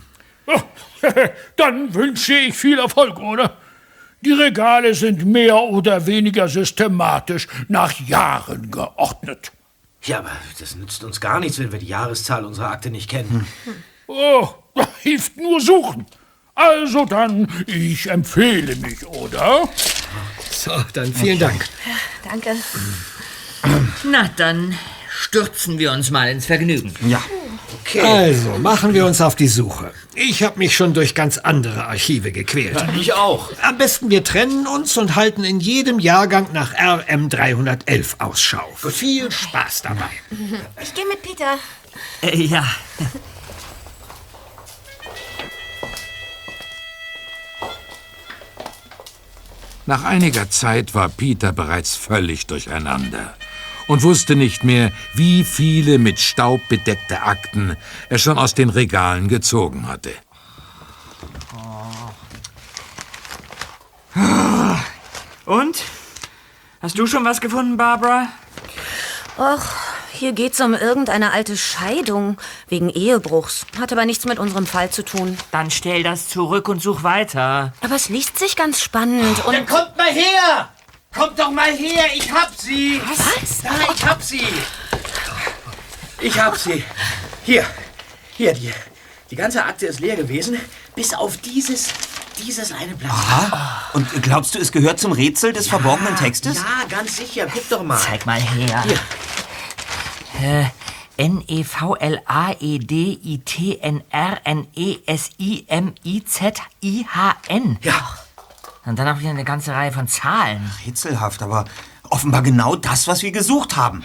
O: Oh, *laughs* Dann wünsche ich viel Erfolg, oder? Die Regale sind mehr oder weniger systematisch nach Jahren geordnet.
A: Ja, aber das nützt uns gar nichts, wenn wir die Jahreszahl unserer Akte nicht kennen.
O: Oh, *laughs* da hilft nur suchen. Also dann, ich empfehle mich, oder?
H: So, dann vielen Dank.
F: Danke.
L: Na, dann stürzen wir uns mal ins Vergnügen.
B: Ja.
H: Okay. Also, machen wir uns auf die Suche. Ich habe mich schon durch ganz andere Archive gequält.
A: Ja, ich auch.
H: Am besten wir trennen uns und halten in jedem Jahrgang nach RM 311 Ausschau. Viel Spaß dabei.
F: Ich gehe mit Peter.
L: Äh, ja.
G: Nach einiger Zeit war Peter bereits völlig durcheinander und wusste nicht mehr, wie viele mit Staub bedeckte Akten er schon aus den Regalen gezogen hatte.
L: Und? Hast du schon was gefunden, Barbara?
F: Och, hier geht's um irgendeine alte Scheidung wegen Ehebruchs. Hat aber nichts mit unserem Fall zu tun.
L: Dann stell das zurück und such weiter.
F: Aber es liest sich ganz spannend und...
P: Dann kommt mal her! Kommt doch mal her, ich hab sie!
F: Was?
P: Ja, ich hab sie! Ich hab sie. Hier, hier, die, die ganze Akte ist leer gewesen, bis auf dieses, dieses eine Blatt.
B: Aha. Und glaubst du, es gehört zum Rätsel des verborgenen Textes?
P: Ja, ganz sicher. Guck doch mal.
L: Zeig mal her.
P: Hier.
L: Äh, E N-E-V-L-A-E-D-I-T-N-R-N-E-S-I-M-I-Z-I-H-N.
B: Ja.
L: Und dann noch hier eine ganze Reihe von Zahlen.
B: Rätselhaft, aber offenbar genau das, was wir gesucht haben.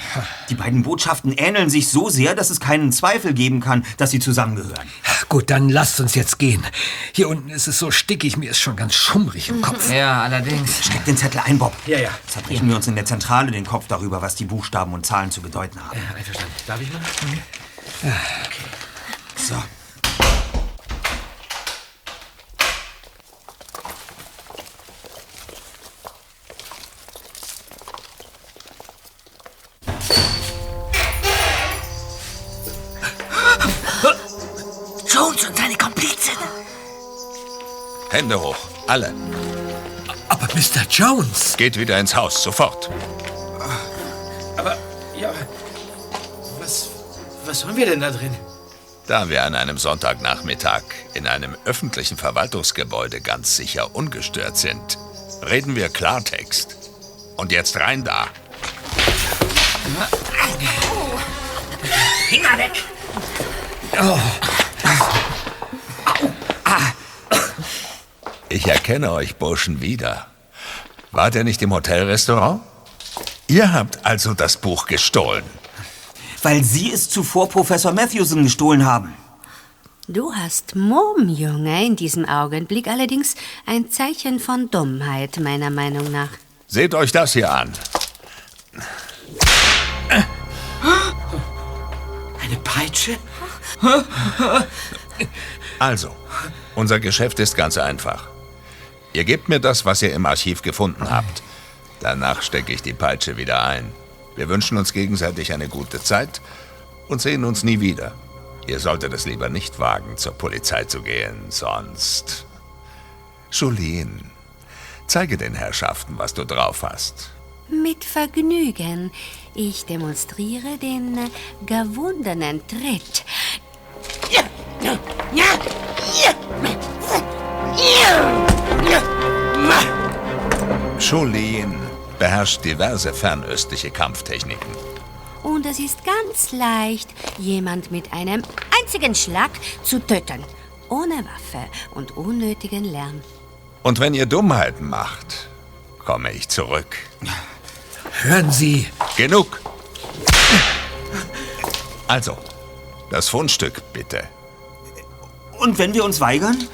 B: Die beiden Botschaften ähneln sich so sehr, dass es keinen Zweifel geben kann, dass sie zusammengehören.
H: Gut, dann lasst uns jetzt gehen. Hier unten ist es so stickig, mir ist schon ganz schummrig im Kopf.
L: Ja, allerdings.
B: Steck den Zettel ein, Bob.
P: Ja, ja.
B: Zerbrechen wir uns in der Zentrale den Kopf darüber, was die Buchstaben und Zahlen zu bedeuten haben.
P: Ja, einverstanden. Darf ich mal?
B: So.
J: Hände hoch, alle.
H: Aber Mr. Jones.
J: Geht wieder ins Haus, sofort.
P: Aber, ja. Was, was sollen wir denn da drin?
J: Da wir an einem Sonntagnachmittag in einem öffentlichen Verwaltungsgebäude ganz sicher ungestört sind, reden wir Klartext. Und jetzt rein da.
L: Finger weg!
J: Ich erkenne euch Burschen wieder. Wart ihr nicht im Hotelrestaurant? Ihr habt also das Buch gestohlen.
B: Weil Sie es zuvor Professor Matthewson gestohlen haben.
K: Du hast Mumm, Junge, in diesem Augenblick allerdings ein Zeichen von Dummheit, meiner Meinung nach.
J: Seht euch das hier an.
P: Eine Peitsche?
J: Also, unser Geschäft ist ganz einfach. Ihr gebt mir das, was ihr im Archiv gefunden habt. Danach stecke ich die Peitsche wieder ein. Wir wünschen uns gegenseitig eine gute Zeit und sehen uns nie wieder. Ihr solltet es lieber nicht wagen, zur Polizei zu gehen, sonst... Julien, zeige den Herrschaften, was du drauf hast.
K: Mit Vergnügen. Ich demonstriere den gewundenen Tritt.
J: Julien beherrscht diverse fernöstliche Kampftechniken.
K: Und es ist ganz leicht, jemand mit einem einzigen Schlag zu töten. Ohne Waffe und unnötigen Lärm.
J: Und wenn ihr Dummheiten macht, komme ich zurück.
H: Hören Sie.
J: Genug. Also, das Fundstück bitte.
B: Und wenn wir uns weigern?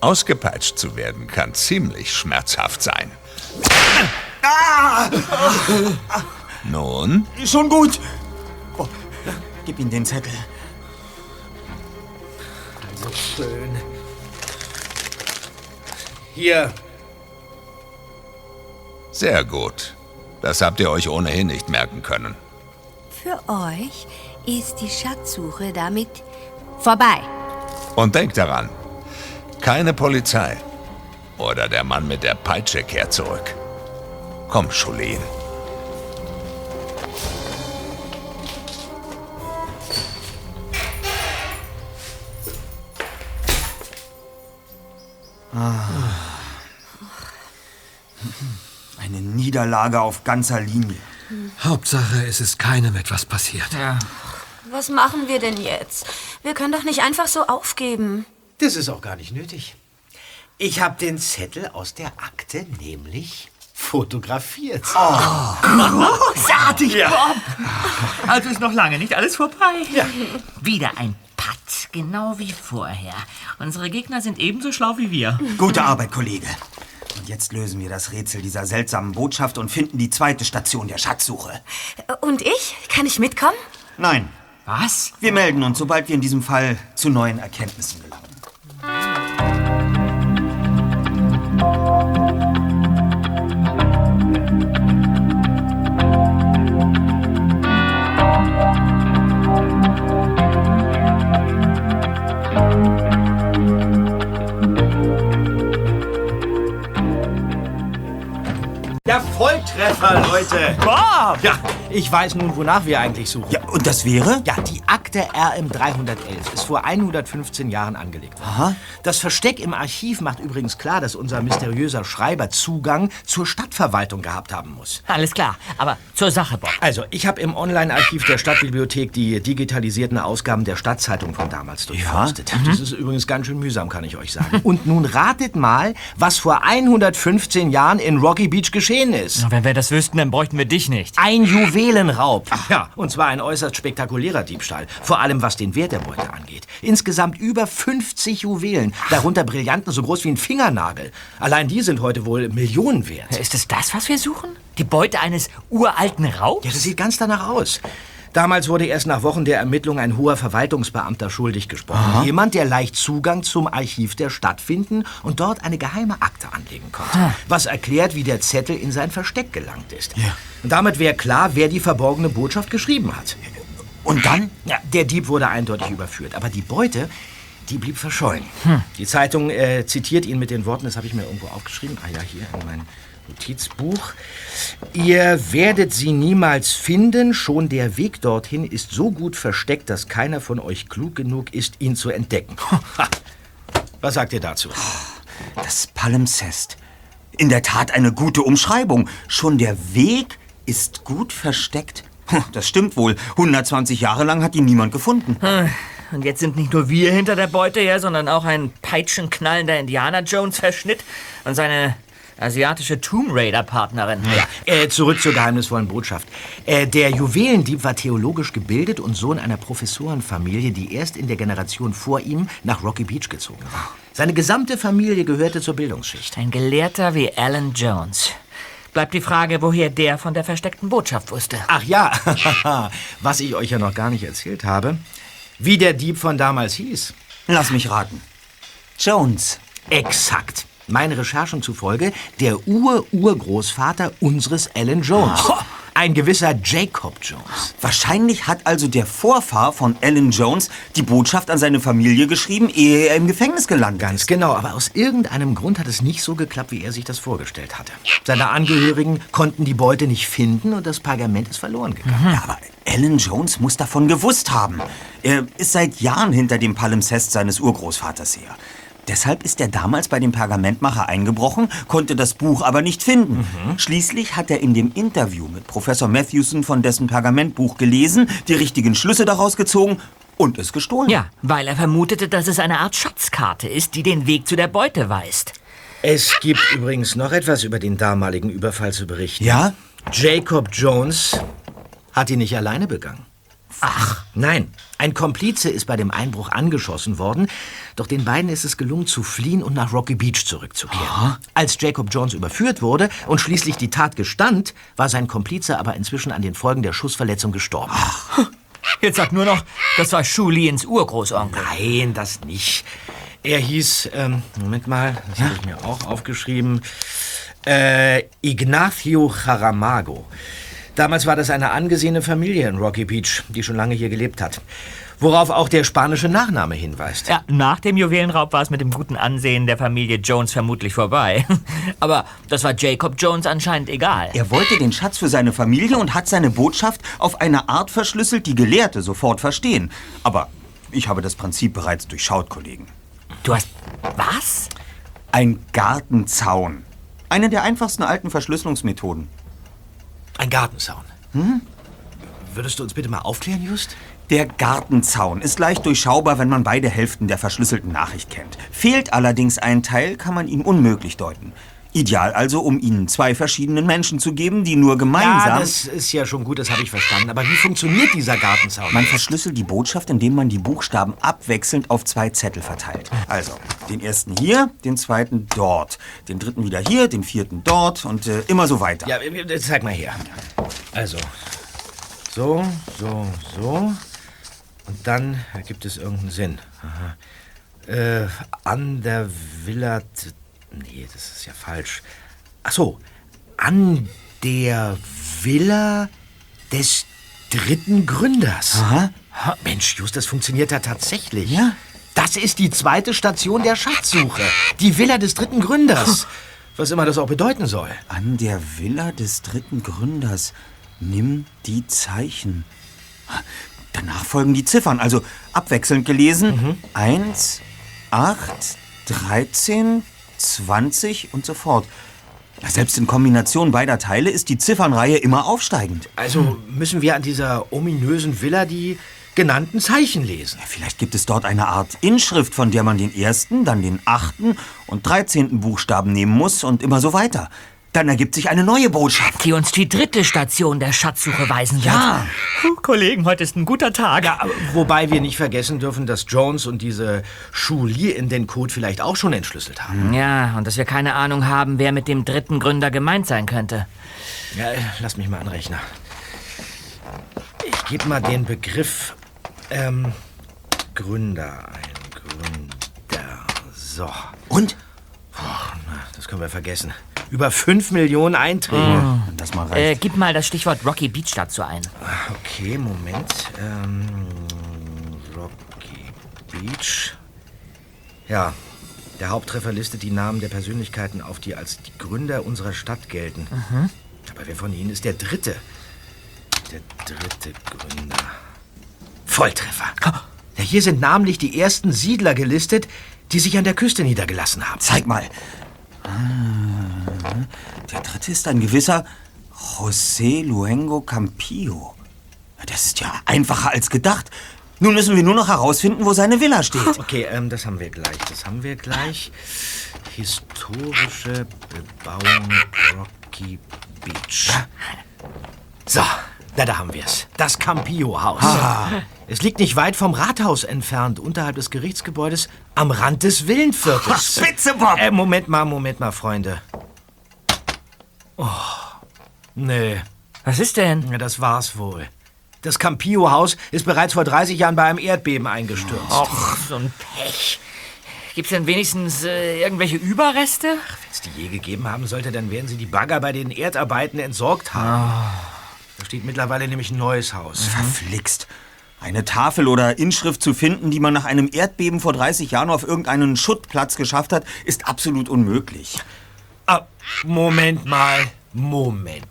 J: Ausgepeitscht zu werden kann ziemlich schmerzhaft sein.
B: Ah!
J: Nun?
B: Schon gut. Bob, gib ihm den Zettel.
P: So schön. Hier.
J: Sehr gut. Das habt ihr euch ohnehin nicht merken können.
K: Für euch ist die Schatzsuche damit vorbei.
J: Und denkt daran, Keine Polizei. Oder der Mann mit der Peitsche kehrt zurück. Komm, Schulin.
B: Ah. Eine Niederlage auf ganzer Linie.
H: Hauptsache, es ist keinem etwas passiert.
L: Ja.
F: Was machen wir denn jetzt? Wir können doch nicht einfach so aufgeben.
A: Das ist auch gar nicht nötig. Ich habe den Zettel aus der Akte nämlich fotografiert.
C: Oh. Großartig, Bob! Also ist noch lange nicht alles vorbei.
A: Ja.
L: Wieder ein Patt, genau wie vorher. Unsere Gegner sind ebenso schlau wie wir.
B: Gute Arbeit, Kollege. Und jetzt lösen wir das Rätsel dieser seltsamen Botschaft und finden die zweite Station der Schatzsuche.
F: Und ich? Kann ich mitkommen?
B: Nein.
L: Was?
B: Wir melden uns, sobald wir in diesem Fall zu neuen Erkenntnissen gelangen.
A: Volltreffer, Leute!
C: Bob!
A: Ja, ich weiß nun, wonach wir eigentlich suchen.
B: Ja, und das wäre?
A: Ja, die Akte RM 311 ist vor 115 Jahren angelegt worden.
B: Aha.
A: Das Versteck im Archiv macht übrigens klar, dass unser mysteriöser Schreiber Zugang zur Stadtverwaltung gehabt haben muss.
L: Alles klar, aber zur Sache, Bob.
A: Also, ich habe im Online-Archiv der Stadtbibliothek die digitalisierten Ausgaben der Stadtzeitung von damals durchforstet. Das ist übrigens ganz schön mühsam, kann ich euch sagen. Und nun ratet mal, was vor 115 Jahren in Rocky Beach geschehen ist.
C: Wenn wir das wüssten, dann bräuchten wir dich nicht.
A: Ein Juwelenraub. Ja, und zwar ein äußerst spektakulärer Diebstahl. Vor allem was den Wert der Beute angeht. Insgesamt über 50 Juwelen, darunter Brillanten so groß wie ein Fingernagel. Allein die sind heute wohl Millionen wert.
L: Ist es das, was wir suchen? Die Beute eines uralten Raubs?
A: Ja, das sieht ganz danach aus. Damals wurde erst nach Wochen der Ermittlung ein hoher Verwaltungsbeamter schuldig gesprochen.
B: Aha.
A: Jemand, der leicht Zugang zum Archiv der Stadt finden und dort eine geheime Akte anlegen konnte.
B: Ah.
A: Was erklärt, wie der Zettel in sein Versteck gelangt ist. Und damit wäre klar, wer die verborgene Botschaft geschrieben hat.
B: Und dann?
A: Ja, der Dieb wurde eindeutig überführt. Aber die Beute, die blieb verschollen.
B: Hm.
A: Die Zeitung äh, zitiert ihn mit den Worten, das habe ich mir irgendwo aufgeschrieben. Ah ja, hier in mein Notizbuch. Ihr werdet sie niemals finden, schon der Weg dorthin ist so gut versteckt, dass keiner von euch klug genug ist, ihn zu entdecken. *laughs* Was sagt ihr dazu?
B: Das Palimpsest. In der Tat eine gute Umschreibung. Schon der Weg ist gut versteckt. Das stimmt wohl. 120 Jahre lang hat ihn niemand gefunden.
C: Und jetzt sind nicht nur wir hinter der Beute her, sondern auch ein peitschenknallender Indiana Jones-Verschnitt und seine asiatische Tomb Raider-Partnerin.
A: Ja, äh, zurück zur geheimnisvollen Botschaft. Äh, der Juwelendieb war theologisch gebildet und Sohn einer Professorenfamilie, die erst in der Generation vor ihm nach Rocky Beach gezogen war. Seine gesamte Familie gehörte zur Bildungsschicht.
L: Ein Gelehrter wie Alan Jones. Bleibt die Frage, woher der von der versteckten Botschaft wusste.
A: Ach ja, *laughs* was ich euch ja noch gar nicht erzählt habe. Wie der Dieb von damals hieß.
B: Lass mich raten. Jones.
A: Exakt. Meinen Recherchen zufolge der Ur-Urgroßvater unseres Alan Jones. Ein gewisser Jacob Jones.
B: Wahrscheinlich hat also der Vorfahr von Alan Jones die Botschaft an seine Familie geschrieben, ehe er im Gefängnis gelandet
A: Ganz
B: ist.
A: genau, aber aus irgendeinem Grund hat es nicht so geklappt, wie er sich das vorgestellt hatte. Seine Angehörigen konnten die Beute nicht finden und das Pergament ist verloren gegangen.
B: Ja, aber Alan Jones muss davon gewusst haben. Er ist seit Jahren hinter dem Palimpsest seines Urgroßvaters her. Deshalb ist er damals bei dem Pergamentmacher eingebrochen, konnte das Buch aber nicht finden. Schließlich hat er in dem Interview mit Professor Matthewson von dessen Pergamentbuch gelesen, die richtigen Schlüsse daraus gezogen und es gestohlen.
L: Ja, weil er vermutete, dass es eine Art Schatzkarte ist, die den Weg zu der Beute weist.
A: Es gibt übrigens noch etwas über den damaligen Überfall zu berichten.
B: Ja?
A: Jacob Jones hat ihn nicht alleine begangen. Ach. Nein, ein Komplize ist bei dem Einbruch angeschossen worden, doch den beiden ist es gelungen zu fliehen und nach Rocky Beach zurückzukehren. Als Jacob Jones überführt wurde und schließlich die Tat gestand, war sein Komplize aber inzwischen an den Folgen der Schussverletzung gestorben.
C: Jetzt sag nur noch, das war Schuliens Urgroßonkel.
A: Nein, das nicht. Er hieß, ähm, Moment mal, das habe ich mir auch aufgeschrieben, äh, Ignacio Jaramago. Damals war das eine angesehene Familie in Rocky Beach, die schon lange hier gelebt hat. Worauf auch der spanische Nachname hinweist.
C: Ja, nach dem Juwelenraub war es mit dem guten Ansehen der Familie Jones vermutlich vorbei. *laughs* Aber das war Jacob Jones anscheinend egal.
B: Er wollte den Schatz für seine Familie und hat seine Botschaft auf eine Art verschlüsselt, die Gelehrte sofort verstehen. Aber ich habe das Prinzip bereits durchschaut, Kollegen.
C: Du hast. Was?
B: Ein Gartenzaun. Eine der einfachsten alten Verschlüsselungsmethoden.
A: Ein Gartenzaun.
B: Hm?
A: Würdest du uns bitte mal aufklären, Just?
B: Der Gartenzaun ist leicht durchschaubar, wenn man beide Hälften der verschlüsselten Nachricht kennt. Fehlt allerdings ein Teil, kann man ihn unmöglich deuten. Ideal also, um ihn zwei verschiedenen Menschen zu geben, die nur gemeinsam...
A: Ja, das ist ja schon gut, das habe ich verstanden. Aber wie funktioniert dieser Gartenzaun?
B: Man verschlüsselt die Botschaft, indem man die Buchstaben abwechselnd auf zwei Zettel verteilt. Also, den ersten hier, den zweiten dort, den dritten wieder hier, den vierten dort und äh, immer so weiter.
A: Ja, zeig mal her. Also, so, so, so. Und dann ergibt es irgendeinen Sinn. Aha. Äh, an der Villa. Nee, das ist ja falsch. Ach so. An der Villa des dritten Gründers.
B: Aha.
A: Ha, Mensch, Just, das funktioniert ja tatsächlich.
B: Ja.
A: Das ist die zweite Station der Schatzsuche. Die Villa des dritten Gründers. Was immer das auch bedeuten soll.
B: An der Villa des dritten Gründers. Nimm die Zeichen. Danach folgen die Ziffern, also abwechselnd gelesen. 1, 8, 13, 20 und so fort. Selbst in Kombination beider Teile ist die Ziffernreihe immer aufsteigend.
A: Also müssen wir an dieser ominösen Villa die genannten Zeichen lesen.
B: Ja, vielleicht gibt es dort eine Art Inschrift, von der man den ersten, dann den achten und dreizehnten Buchstaben nehmen muss und immer so weiter. Dann ergibt sich eine neue Botschaft.
L: Die uns die dritte Station der Schatzsuche weisen wird.
B: Ja.
C: Puh, Kollegen, heute ist ein guter Tag.
A: Ja, wobei wir nicht vergessen dürfen, dass Jones und diese Julie in den Code vielleicht auch schon entschlüsselt haben.
L: Ja, und dass wir keine Ahnung haben, wer mit dem dritten Gründer gemeint sein könnte.
A: Ja, lass mich mal an den Rechner. Ich gebe mal den Begriff ähm, Gründer ein. Gründer. So.
B: Und?
A: Na, das können wir vergessen. Über 5 Millionen Einträge.
B: Das mal
L: Äh, gib mal das Stichwort Rocky Beach dazu ein.
A: Okay, Moment. Ähm, Rocky Beach. Ja, der Haupttreffer listet die Namen der Persönlichkeiten auf, die als die Gründer unserer Stadt gelten. Aber wer von ihnen ist der Dritte? Der dritte Gründer. Volltreffer. Ja, hier sind namentlich die ersten Siedler gelistet, die sich an der Küste niedergelassen haben.
B: Zeig mal. Ah, Der dritte ist ein gewisser José Luengo Campillo. Das ist ja einfacher als gedacht. Nun müssen wir nur noch herausfinden, wo seine Villa steht. *laughs*
A: Okay, ähm, das haben wir gleich. Das haben wir gleich. Historische Bebauung Rocky Beach. So, na, da haben wir es. Das Campillo-Haus.
B: Ah.
A: Es liegt nicht weit vom Rathaus entfernt, unterhalb des Gerichtsgebäudes, am Rand des Villenviertels.
B: Spitze, Bob!
A: Äh, Moment mal, Moment mal, Freunde. Oh, nee.
L: Was ist denn?
A: Ja, das war's wohl. Das Campillo-Haus ist bereits vor 30 Jahren bei einem Erdbeben eingestürzt.
L: Och, so ein Pech. Gibt's denn wenigstens äh, irgendwelche Überreste?
A: Wenn es die je gegeben haben sollte, dann werden sie die Bagger bei den Erdarbeiten entsorgt haben. Da steht mittlerweile nämlich ein neues Haus.
B: Verflixt. Eine Tafel oder Inschrift zu finden, die man nach einem Erdbeben vor 30 Jahren auf irgendeinen Schuttplatz geschafft hat, ist absolut unmöglich.
A: Ah, Moment mal. Moment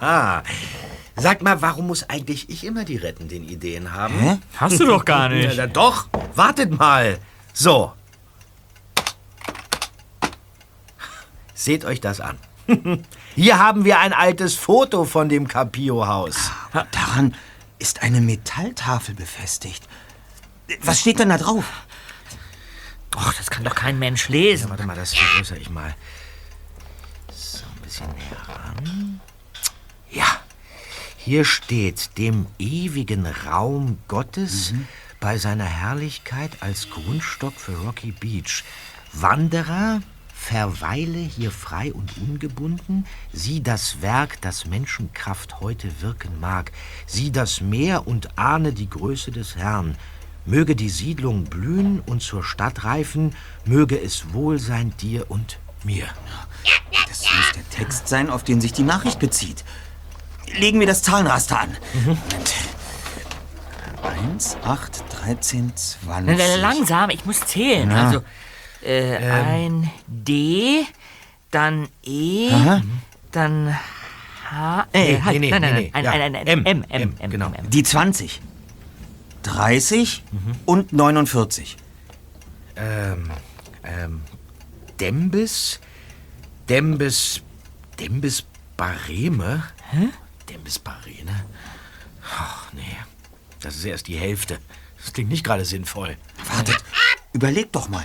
A: mal. *laughs* Sag mal, warum muss eigentlich ich immer die rettenden Ideen haben?
B: Hä?
C: Hast du doch gar *laughs* nicht.
A: Ja, doch. Wartet mal. So. Seht euch das an. *laughs* Hier haben wir ein altes Foto von dem Capillo-Haus.
B: Daran ist eine Metalltafel befestigt. Was steht denn da drauf?
L: Och, das kann doch kein Mensch lesen.
A: Warte mal, das vergrößere ich mal. So, ein bisschen näher ran. Ja, hier steht, dem ewigen Raum Gottes bei seiner Herrlichkeit als Grundstock für Rocky Beach. Wanderer, verweile hier frei und ungebunden, sieh das Werk, das Menschenkraft heute wirken mag, sieh das Meer und ahne die Größe des Herrn. Möge die Siedlung blühen und zur Stadt reifen, möge es wohl sein dir und mir.
B: Das muss der Text sein, auf den sich die Nachricht bezieht. legen wir das Zahlenraster an. Moment. 1, 8, 13, 20.
L: L- Langsam, ich muss zählen.
B: Ja.
L: Also, äh, ein D, dann E,
B: Aha.
L: dann H.
B: Nee,
L: Äh, halt,
B: nee, nee,
L: nein, nein,
B: nee,
L: nein,
B: nee,
L: ein,
B: ja.
L: ein, ein,
B: M,
L: M, M, M, M,
B: genau.
L: M.
B: Die 20. 30 und 49.
A: Ähm, ähm, Dembis? Dembis, Dembis Bareme?
L: Hä?
A: Dembis Barene? Ach, nee. Das ist erst die Hälfte. Das klingt nicht gerade sinnvoll.
B: Wartet, überlegt doch mal.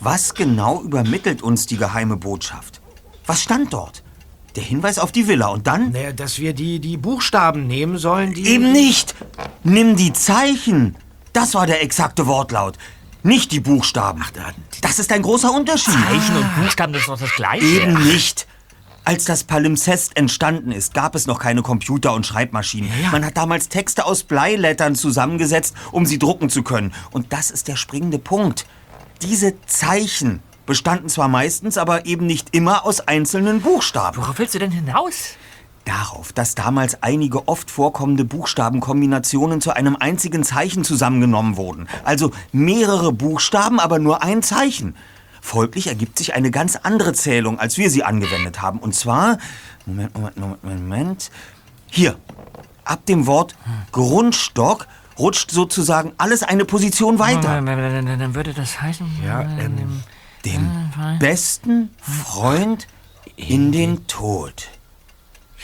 B: Was genau übermittelt uns die geheime Botschaft? Was stand dort? Der Hinweis auf die Villa und dann?
A: Naja, dass wir die, die Buchstaben nehmen sollen, die...
B: Eben nicht! Nimm die Zeichen! Das war der exakte Wortlaut. Nicht die Buchstaben. Ach, das ist ein großer Unterschied.
L: Zeichen und Buchstaben, das ist doch das Gleiche.
B: Eben nicht. Als das Palimpsest entstanden ist, gab es noch keine Computer und Schreibmaschinen. Man hat damals Texte aus Bleilettern zusammengesetzt, um sie drucken zu können. Und das ist der springende Punkt. Diese Zeichen bestanden zwar meistens, aber eben nicht immer aus einzelnen Buchstaben.
L: Worauf willst du denn hinaus?
B: Darauf, dass damals einige oft vorkommende Buchstabenkombinationen zu einem einzigen Zeichen zusammengenommen wurden. Also mehrere Buchstaben, aber nur ein Zeichen. Folglich ergibt sich eine ganz andere Zählung, als wir sie angewendet haben. Und zwar, Moment, Moment, Moment, Moment. Hier, ab dem Wort Grundstock rutscht sozusagen alles eine Position weiter.
L: Dann, würde das heißen...
B: Ja, ähm, Dem besten Freund in den Tod.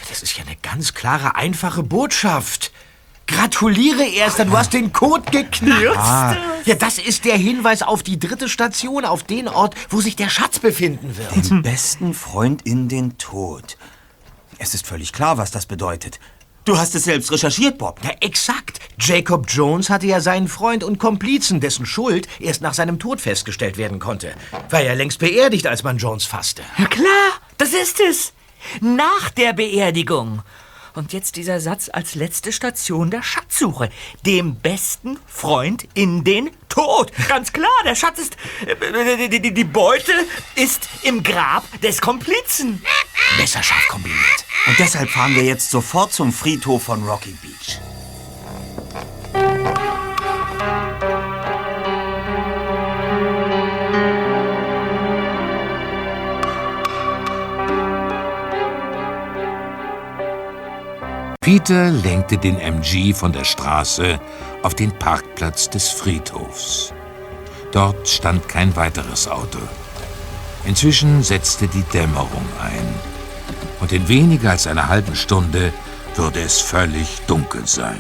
A: Das ist ja eine ganz klare, einfache Botschaft. Gratuliere, Erster, du hast den Code geknirzt.
B: Ah.
A: Ja, das ist der Hinweis auf die dritte Station, auf den Ort, wo sich der Schatz befinden wird.
B: Den besten Freund in den Tod. Es ist völlig klar, was das bedeutet. Du hast es selbst recherchiert, Bob.
A: Ja, exakt. Jacob Jones hatte ja seinen Freund und Komplizen, dessen Schuld erst nach seinem Tod festgestellt werden konnte. War ja längst beerdigt, als man Jones fasste.
L: Ja klar, das ist es. Nach der Beerdigung. Und jetzt dieser Satz als letzte Station der Schatzsuche. Dem besten Freund in den Tod. Ganz klar, der Schatz ist... äh, Die, die, Beute ist im Grab des Komplizen.
A: Messerscharf kombiniert.
B: Und deshalb fahren wir jetzt sofort zum Friedhof von Rocky Beach.
G: Peter lenkte den MG von der Straße auf den Parkplatz des Friedhofs. Dort stand kein weiteres Auto. Inzwischen setzte die Dämmerung ein. Und in weniger als einer halben Stunde würde es völlig dunkel sein.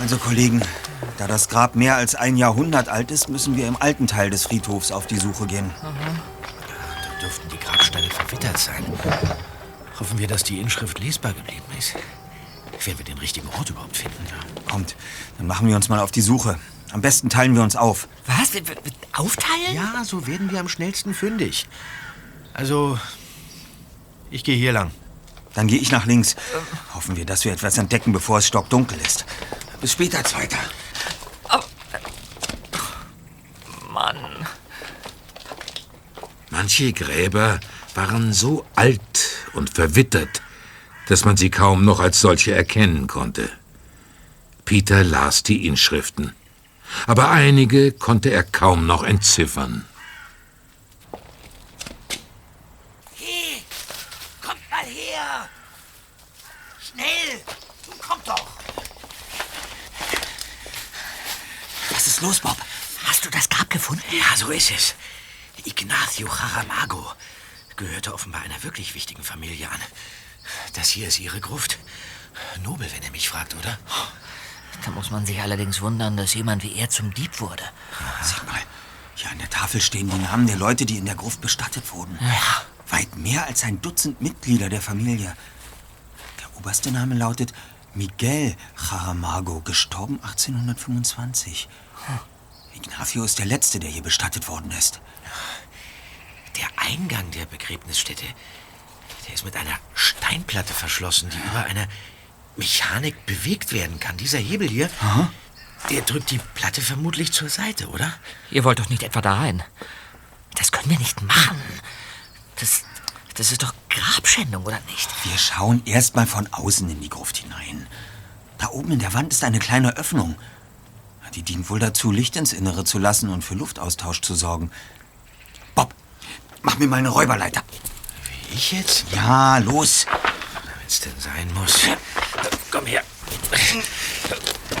B: Also, Kollegen, da das Grab mehr als ein Jahrhundert alt ist, müssen wir im alten Teil des Friedhofs auf die Suche gehen.
A: Grabsteine verwittert sein. Hoffen wir, dass die Inschrift lesbar geblieben ist. Werden wir den richtigen Ort überhaupt finden?
B: Kommt, dann machen wir uns mal auf die Suche. Am besten teilen wir uns auf.
L: Was? Aufteilen?
A: Ja, so werden wir am schnellsten fündig. Also, ich gehe hier lang.
B: Dann gehe ich nach links. Hoffen wir, dass wir etwas entdecken, bevor es stockdunkel ist. Bis später, Zweiter.
L: Mann.
G: Manche Gräber waren so alt und verwittert, dass man sie kaum noch als solche erkennen konnte. Peter las die Inschriften, aber einige konnte er kaum noch entziffern.
M: Hey, kommt mal her! Schnell! Kommt doch!
B: Was ist los, Bob?
L: Hast du das Grab gefunden?
A: Ja, so ist es. Ignacio Jaramago gehörte offenbar einer wirklich wichtigen Familie an. Das hier ist ihre Gruft. Nobel, wenn er mich fragt, oder?
L: Da muss man sich allerdings wundern, dass jemand wie er zum Dieb wurde.
B: Sieh mal, hier an der Tafel stehen die Namen der Leute, die in der Gruft bestattet wurden.
L: Ja.
B: Weit mehr als ein Dutzend Mitglieder der Familie. Der oberste Name lautet Miguel Jaramago, gestorben 1825. Ignacio ist der Letzte, der hier bestattet worden ist.
A: Der Eingang der Begräbnisstätte, der ist mit einer Steinplatte verschlossen, die über eine Mechanik bewegt werden kann. Dieser Hebel hier, der drückt die Platte vermutlich zur Seite, oder?
L: Ihr wollt doch nicht etwa da rein. Das können wir nicht machen. Das, das ist doch Grabschändung, oder nicht?
B: Wir schauen erst mal von außen in die Gruft hinein. Da oben in der Wand ist eine kleine Öffnung. Die dient wohl dazu, Licht ins Innere zu lassen und für Luftaustausch zu sorgen. Mach mir mal eine Räuberleiter.
A: Wie ich jetzt?
B: Ja, los.
A: Wenn es denn sein muss. Komm her.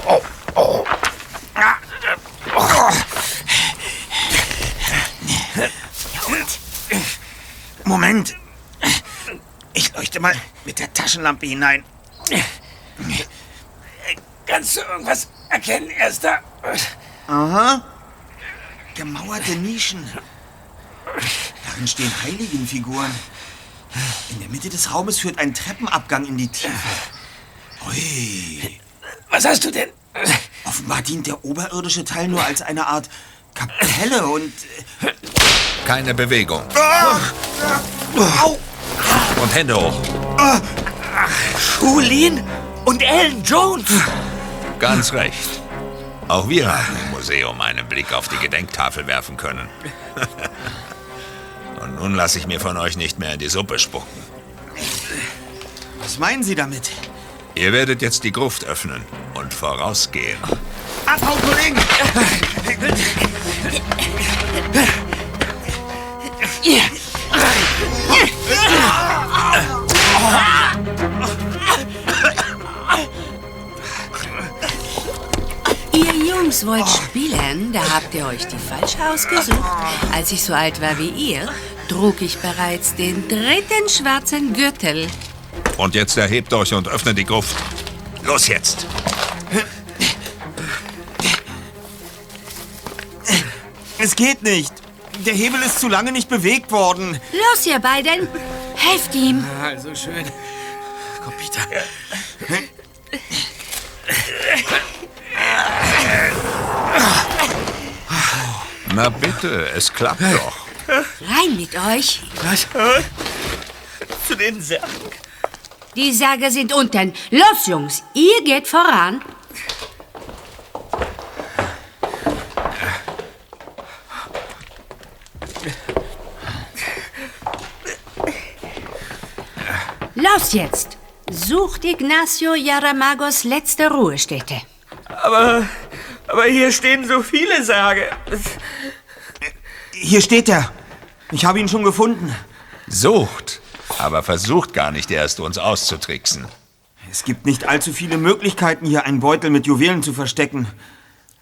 A: Oh, oh.
B: Moment. Ich leuchte mal mit der Taschenlampe hinein.
O: Kannst du irgendwas erkennen, Erster?
B: Aha. Gemauerte Nischen. Darin stehen Heiligenfiguren. In der Mitte des Raumes führt ein Treppenabgang in die Tiefe. Ui.
O: Was hast du denn?
B: Offenbar dient der oberirdische Teil nur als eine Art Kapelle und... äh,
E: Keine Bewegung.
B: Au!
E: Und Hände hoch.
L: Schulin und Ellen Jones.
E: Ganz recht. Auch wir haben im Museum einen Blick auf die Gedenktafel werfen können. *laughs* Und nun lasse ich mir von euch nicht mehr in die Suppe spucken.
B: Was meinen Sie damit?
E: Ihr werdet jetzt die Gruft öffnen und vorausgehen.
B: Abhauen, Kollegen!
K: Ihr Jungs wollt spielen, da habt ihr euch die falsche ausgesucht. Als ich so alt war wie ihr, trug ich bereits den dritten schwarzen Gürtel.
E: Und jetzt erhebt euch und öffnet die Gruft. Los jetzt!
B: Es geht nicht. Der Hebel ist zu lange nicht bewegt worden.
K: Los, ihr beiden! Helft ihm!
A: Also schön. Komm, Peter.
E: Na bitte, es klappt doch.
K: Rein mit euch!
A: Was?
L: Zu den Särgen.
K: Die Särge sind unten. Los, Jungs, ihr geht voran. Los jetzt! Sucht Ignacio Yaramagos letzte Ruhestätte.
L: Aber, aber hier stehen so viele Särge.
B: Hier steht er. Ich habe ihn schon gefunden.
E: Sucht, aber versucht gar nicht erst, uns auszutricksen.
B: Es gibt nicht allzu viele Möglichkeiten, hier einen Beutel mit Juwelen zu verstecken.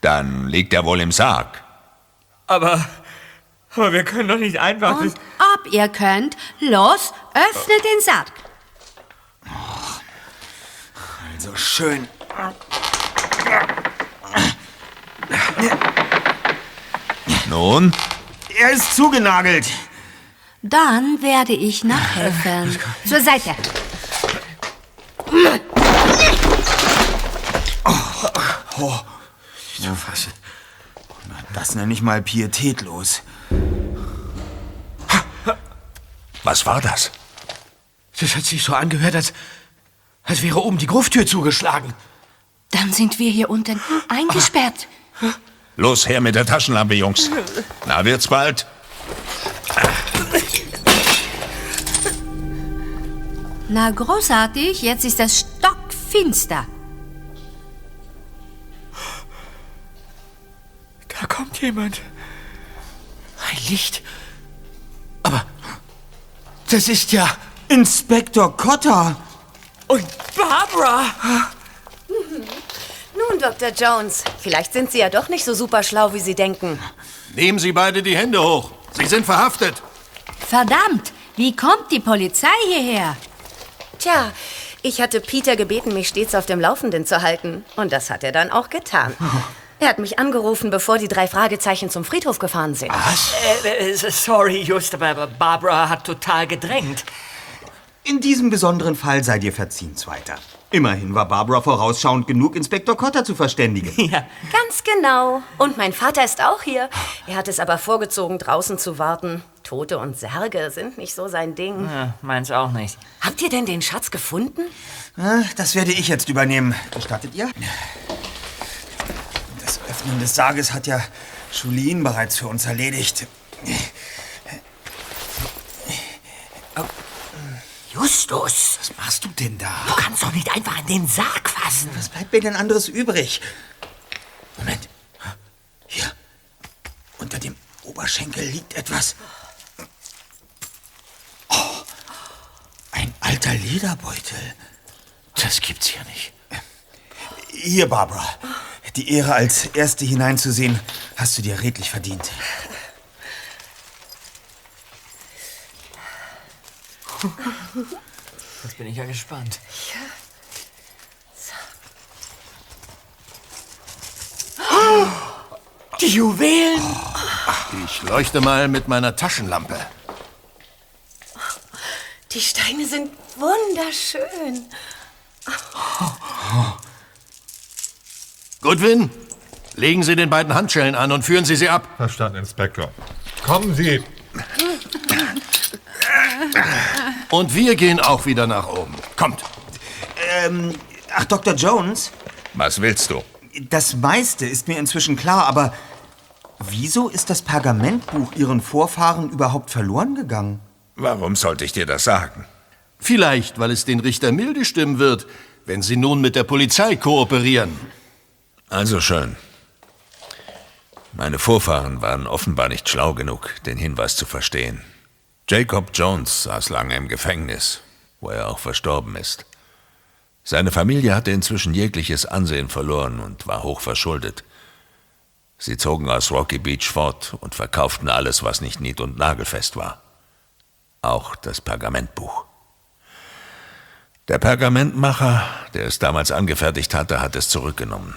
E: Dann liegt er wohl im Sarg.
L: Aber, aber wir können doch nicht einfach...
K: Und ob ihr könnt, los, öffnet den Sarg.
B: Also schön.
E: Nun,
B: Er ist zugenagelt.
K: Dann werde ich nachhelfen. Zur Seite.
B: Oh, zu fassen. Das nenne ich mal pietätlos.
E: was war das?
A: Das hat sich so angehört, als, als wäre oben die Grufttür zugeschlagen.
K: Dann sind wir hier unten eingesperrt.
E: Los her mit der Taschenlampe, Jungs. Na, wird's bald?
K: Na, großartig. Jetzt ist es stockfinster.
L: Da kommt jemand.
A: Ein Licht. Aber das ist ja...
B: Inspektor Cotter.
L: Und Barbara.
F: Nun, Dr. Jones, vielleicht sind Sie ja doch nicht so super schlau, wie Sie denken.
Q: Nehmen Sie beide die Hände hoch. Sie sind verhaftet.
K: Verdammt, wie kommt die Polizei hierher?
F: Tja, ich hatte Peter gebeten, mich stets auf dem Laufenden zu halten. Und das hat er dann auch getan. Er hat mich angerufen, bevor die drei Fragezeichen zum Friedhof gefahren sind.
L: Äh, äh, sorry, Just, aber Barbara hat total gedrängt.
B: In diesem besonderen Fall sei dir verziehen, Zweiter. Immerhin war Barbara vorausschauend genug, Inspektor Cotter zu verständigen. *laughs*
L: Ja.
F: Ganz genau. Und mein Vater ist auch hier. Er hat es aber vorgezogen, draußen zu warten. Tote und Särge sind nicht so sein Ding.
L: Ja, meins auch nicht.
F: Habt ihr denn den Schatz gefunden?
B: Das werde ich jetzt übernehmen. Gestattet ihr? Das Öffnen des Sarges hat ja Julien bereits für uns erledigt.
L: Justus!
B: Was machst du denn da?
L: Du kannst doch nicht einfach in den Sarg fassen.
B: Was bleibt mir denn anderes übrig? Moment. Hier. Unter dem Oberschenkel liegt etwas. Oh, ein alter Lederbeutel.
A: Das gibt's hier nicht.
B: Hier, Barbara. Die Ehre, als Erste hineinzusehen, hast du dir redlich verdient.
L: Jetzt bin ich ja gespannt. Die Juwelen!
Q: Ich leuchte mal mit meiner Taschenlampe.
F: Die Steine sind wunderschön.
Q: Goodwin, legen Sie den beiden Handschellen an und führen Sie sie ab.
R: Verstanden, Inspektor. Kommen Sie. *laughs*
Q: Und wir gehen auch wieder nach oben. Kommt.
B: Ähm, ach, Dr. Jones?
J: Was willst du?
B: Das meiste ist mir inzwischen klar, aber wieso ist das Pergamentbuch Ihren Vorfahren überhaupt verloren gegangen?
J: Warum sollte ich dir das sagen?
Q: Vielleicht, weil es den Richter milde stimmen wird, wenn Sie nun mit der Polizei kooperieren.
J: Also schön. Meine Vorfahren waren offenbar nicht schlau genug, den Hinweis zu verstehen. Jacob Jones saß lange im Gefängnis, wo er auch verstorben ist. Seine Familie hatte inzwischen jegliches Ansehen verloren und war hoch verschuldet. Sie zogen aus Rocky Beach fort und verkauften alles, was nicht nied- und nagelfest war. Auch das Pergamentbuch. Der Pergamentmacher, der es damals angefertigt hatte, hat es zurückgenommen.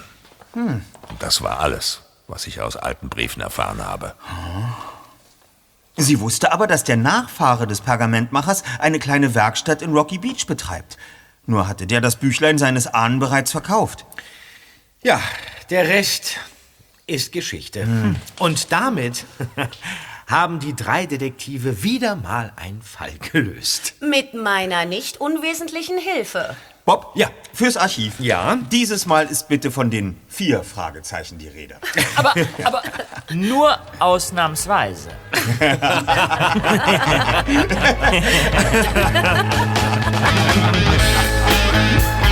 B: Hm.
J: Und das war alles, was ich aus alten Briefen erfahren habe.
B: Sie wusste aber, dass der Nachfahre des Pergamentmachers eine kleine Werkstatt in Rocky Beach betreibt. Nur hatte der das Büchlein seines Ahnen bereits verkauft.
A: Ja, der Rest ist Geschichte. Und damit *laughs* haben die drei Detektive wieder mal einen Fall gelöst.
F: Mit meiner nicht unwesentlichen Hilfe.
B: Bob? Ja. Fürs Archiv.
A: Ja.
B: Dieses Mal ist bitte von den vier Fragezeichen die Rede. *laughs*
L: Aber, aber nur ausnahmsweise. *laughs* *laughs*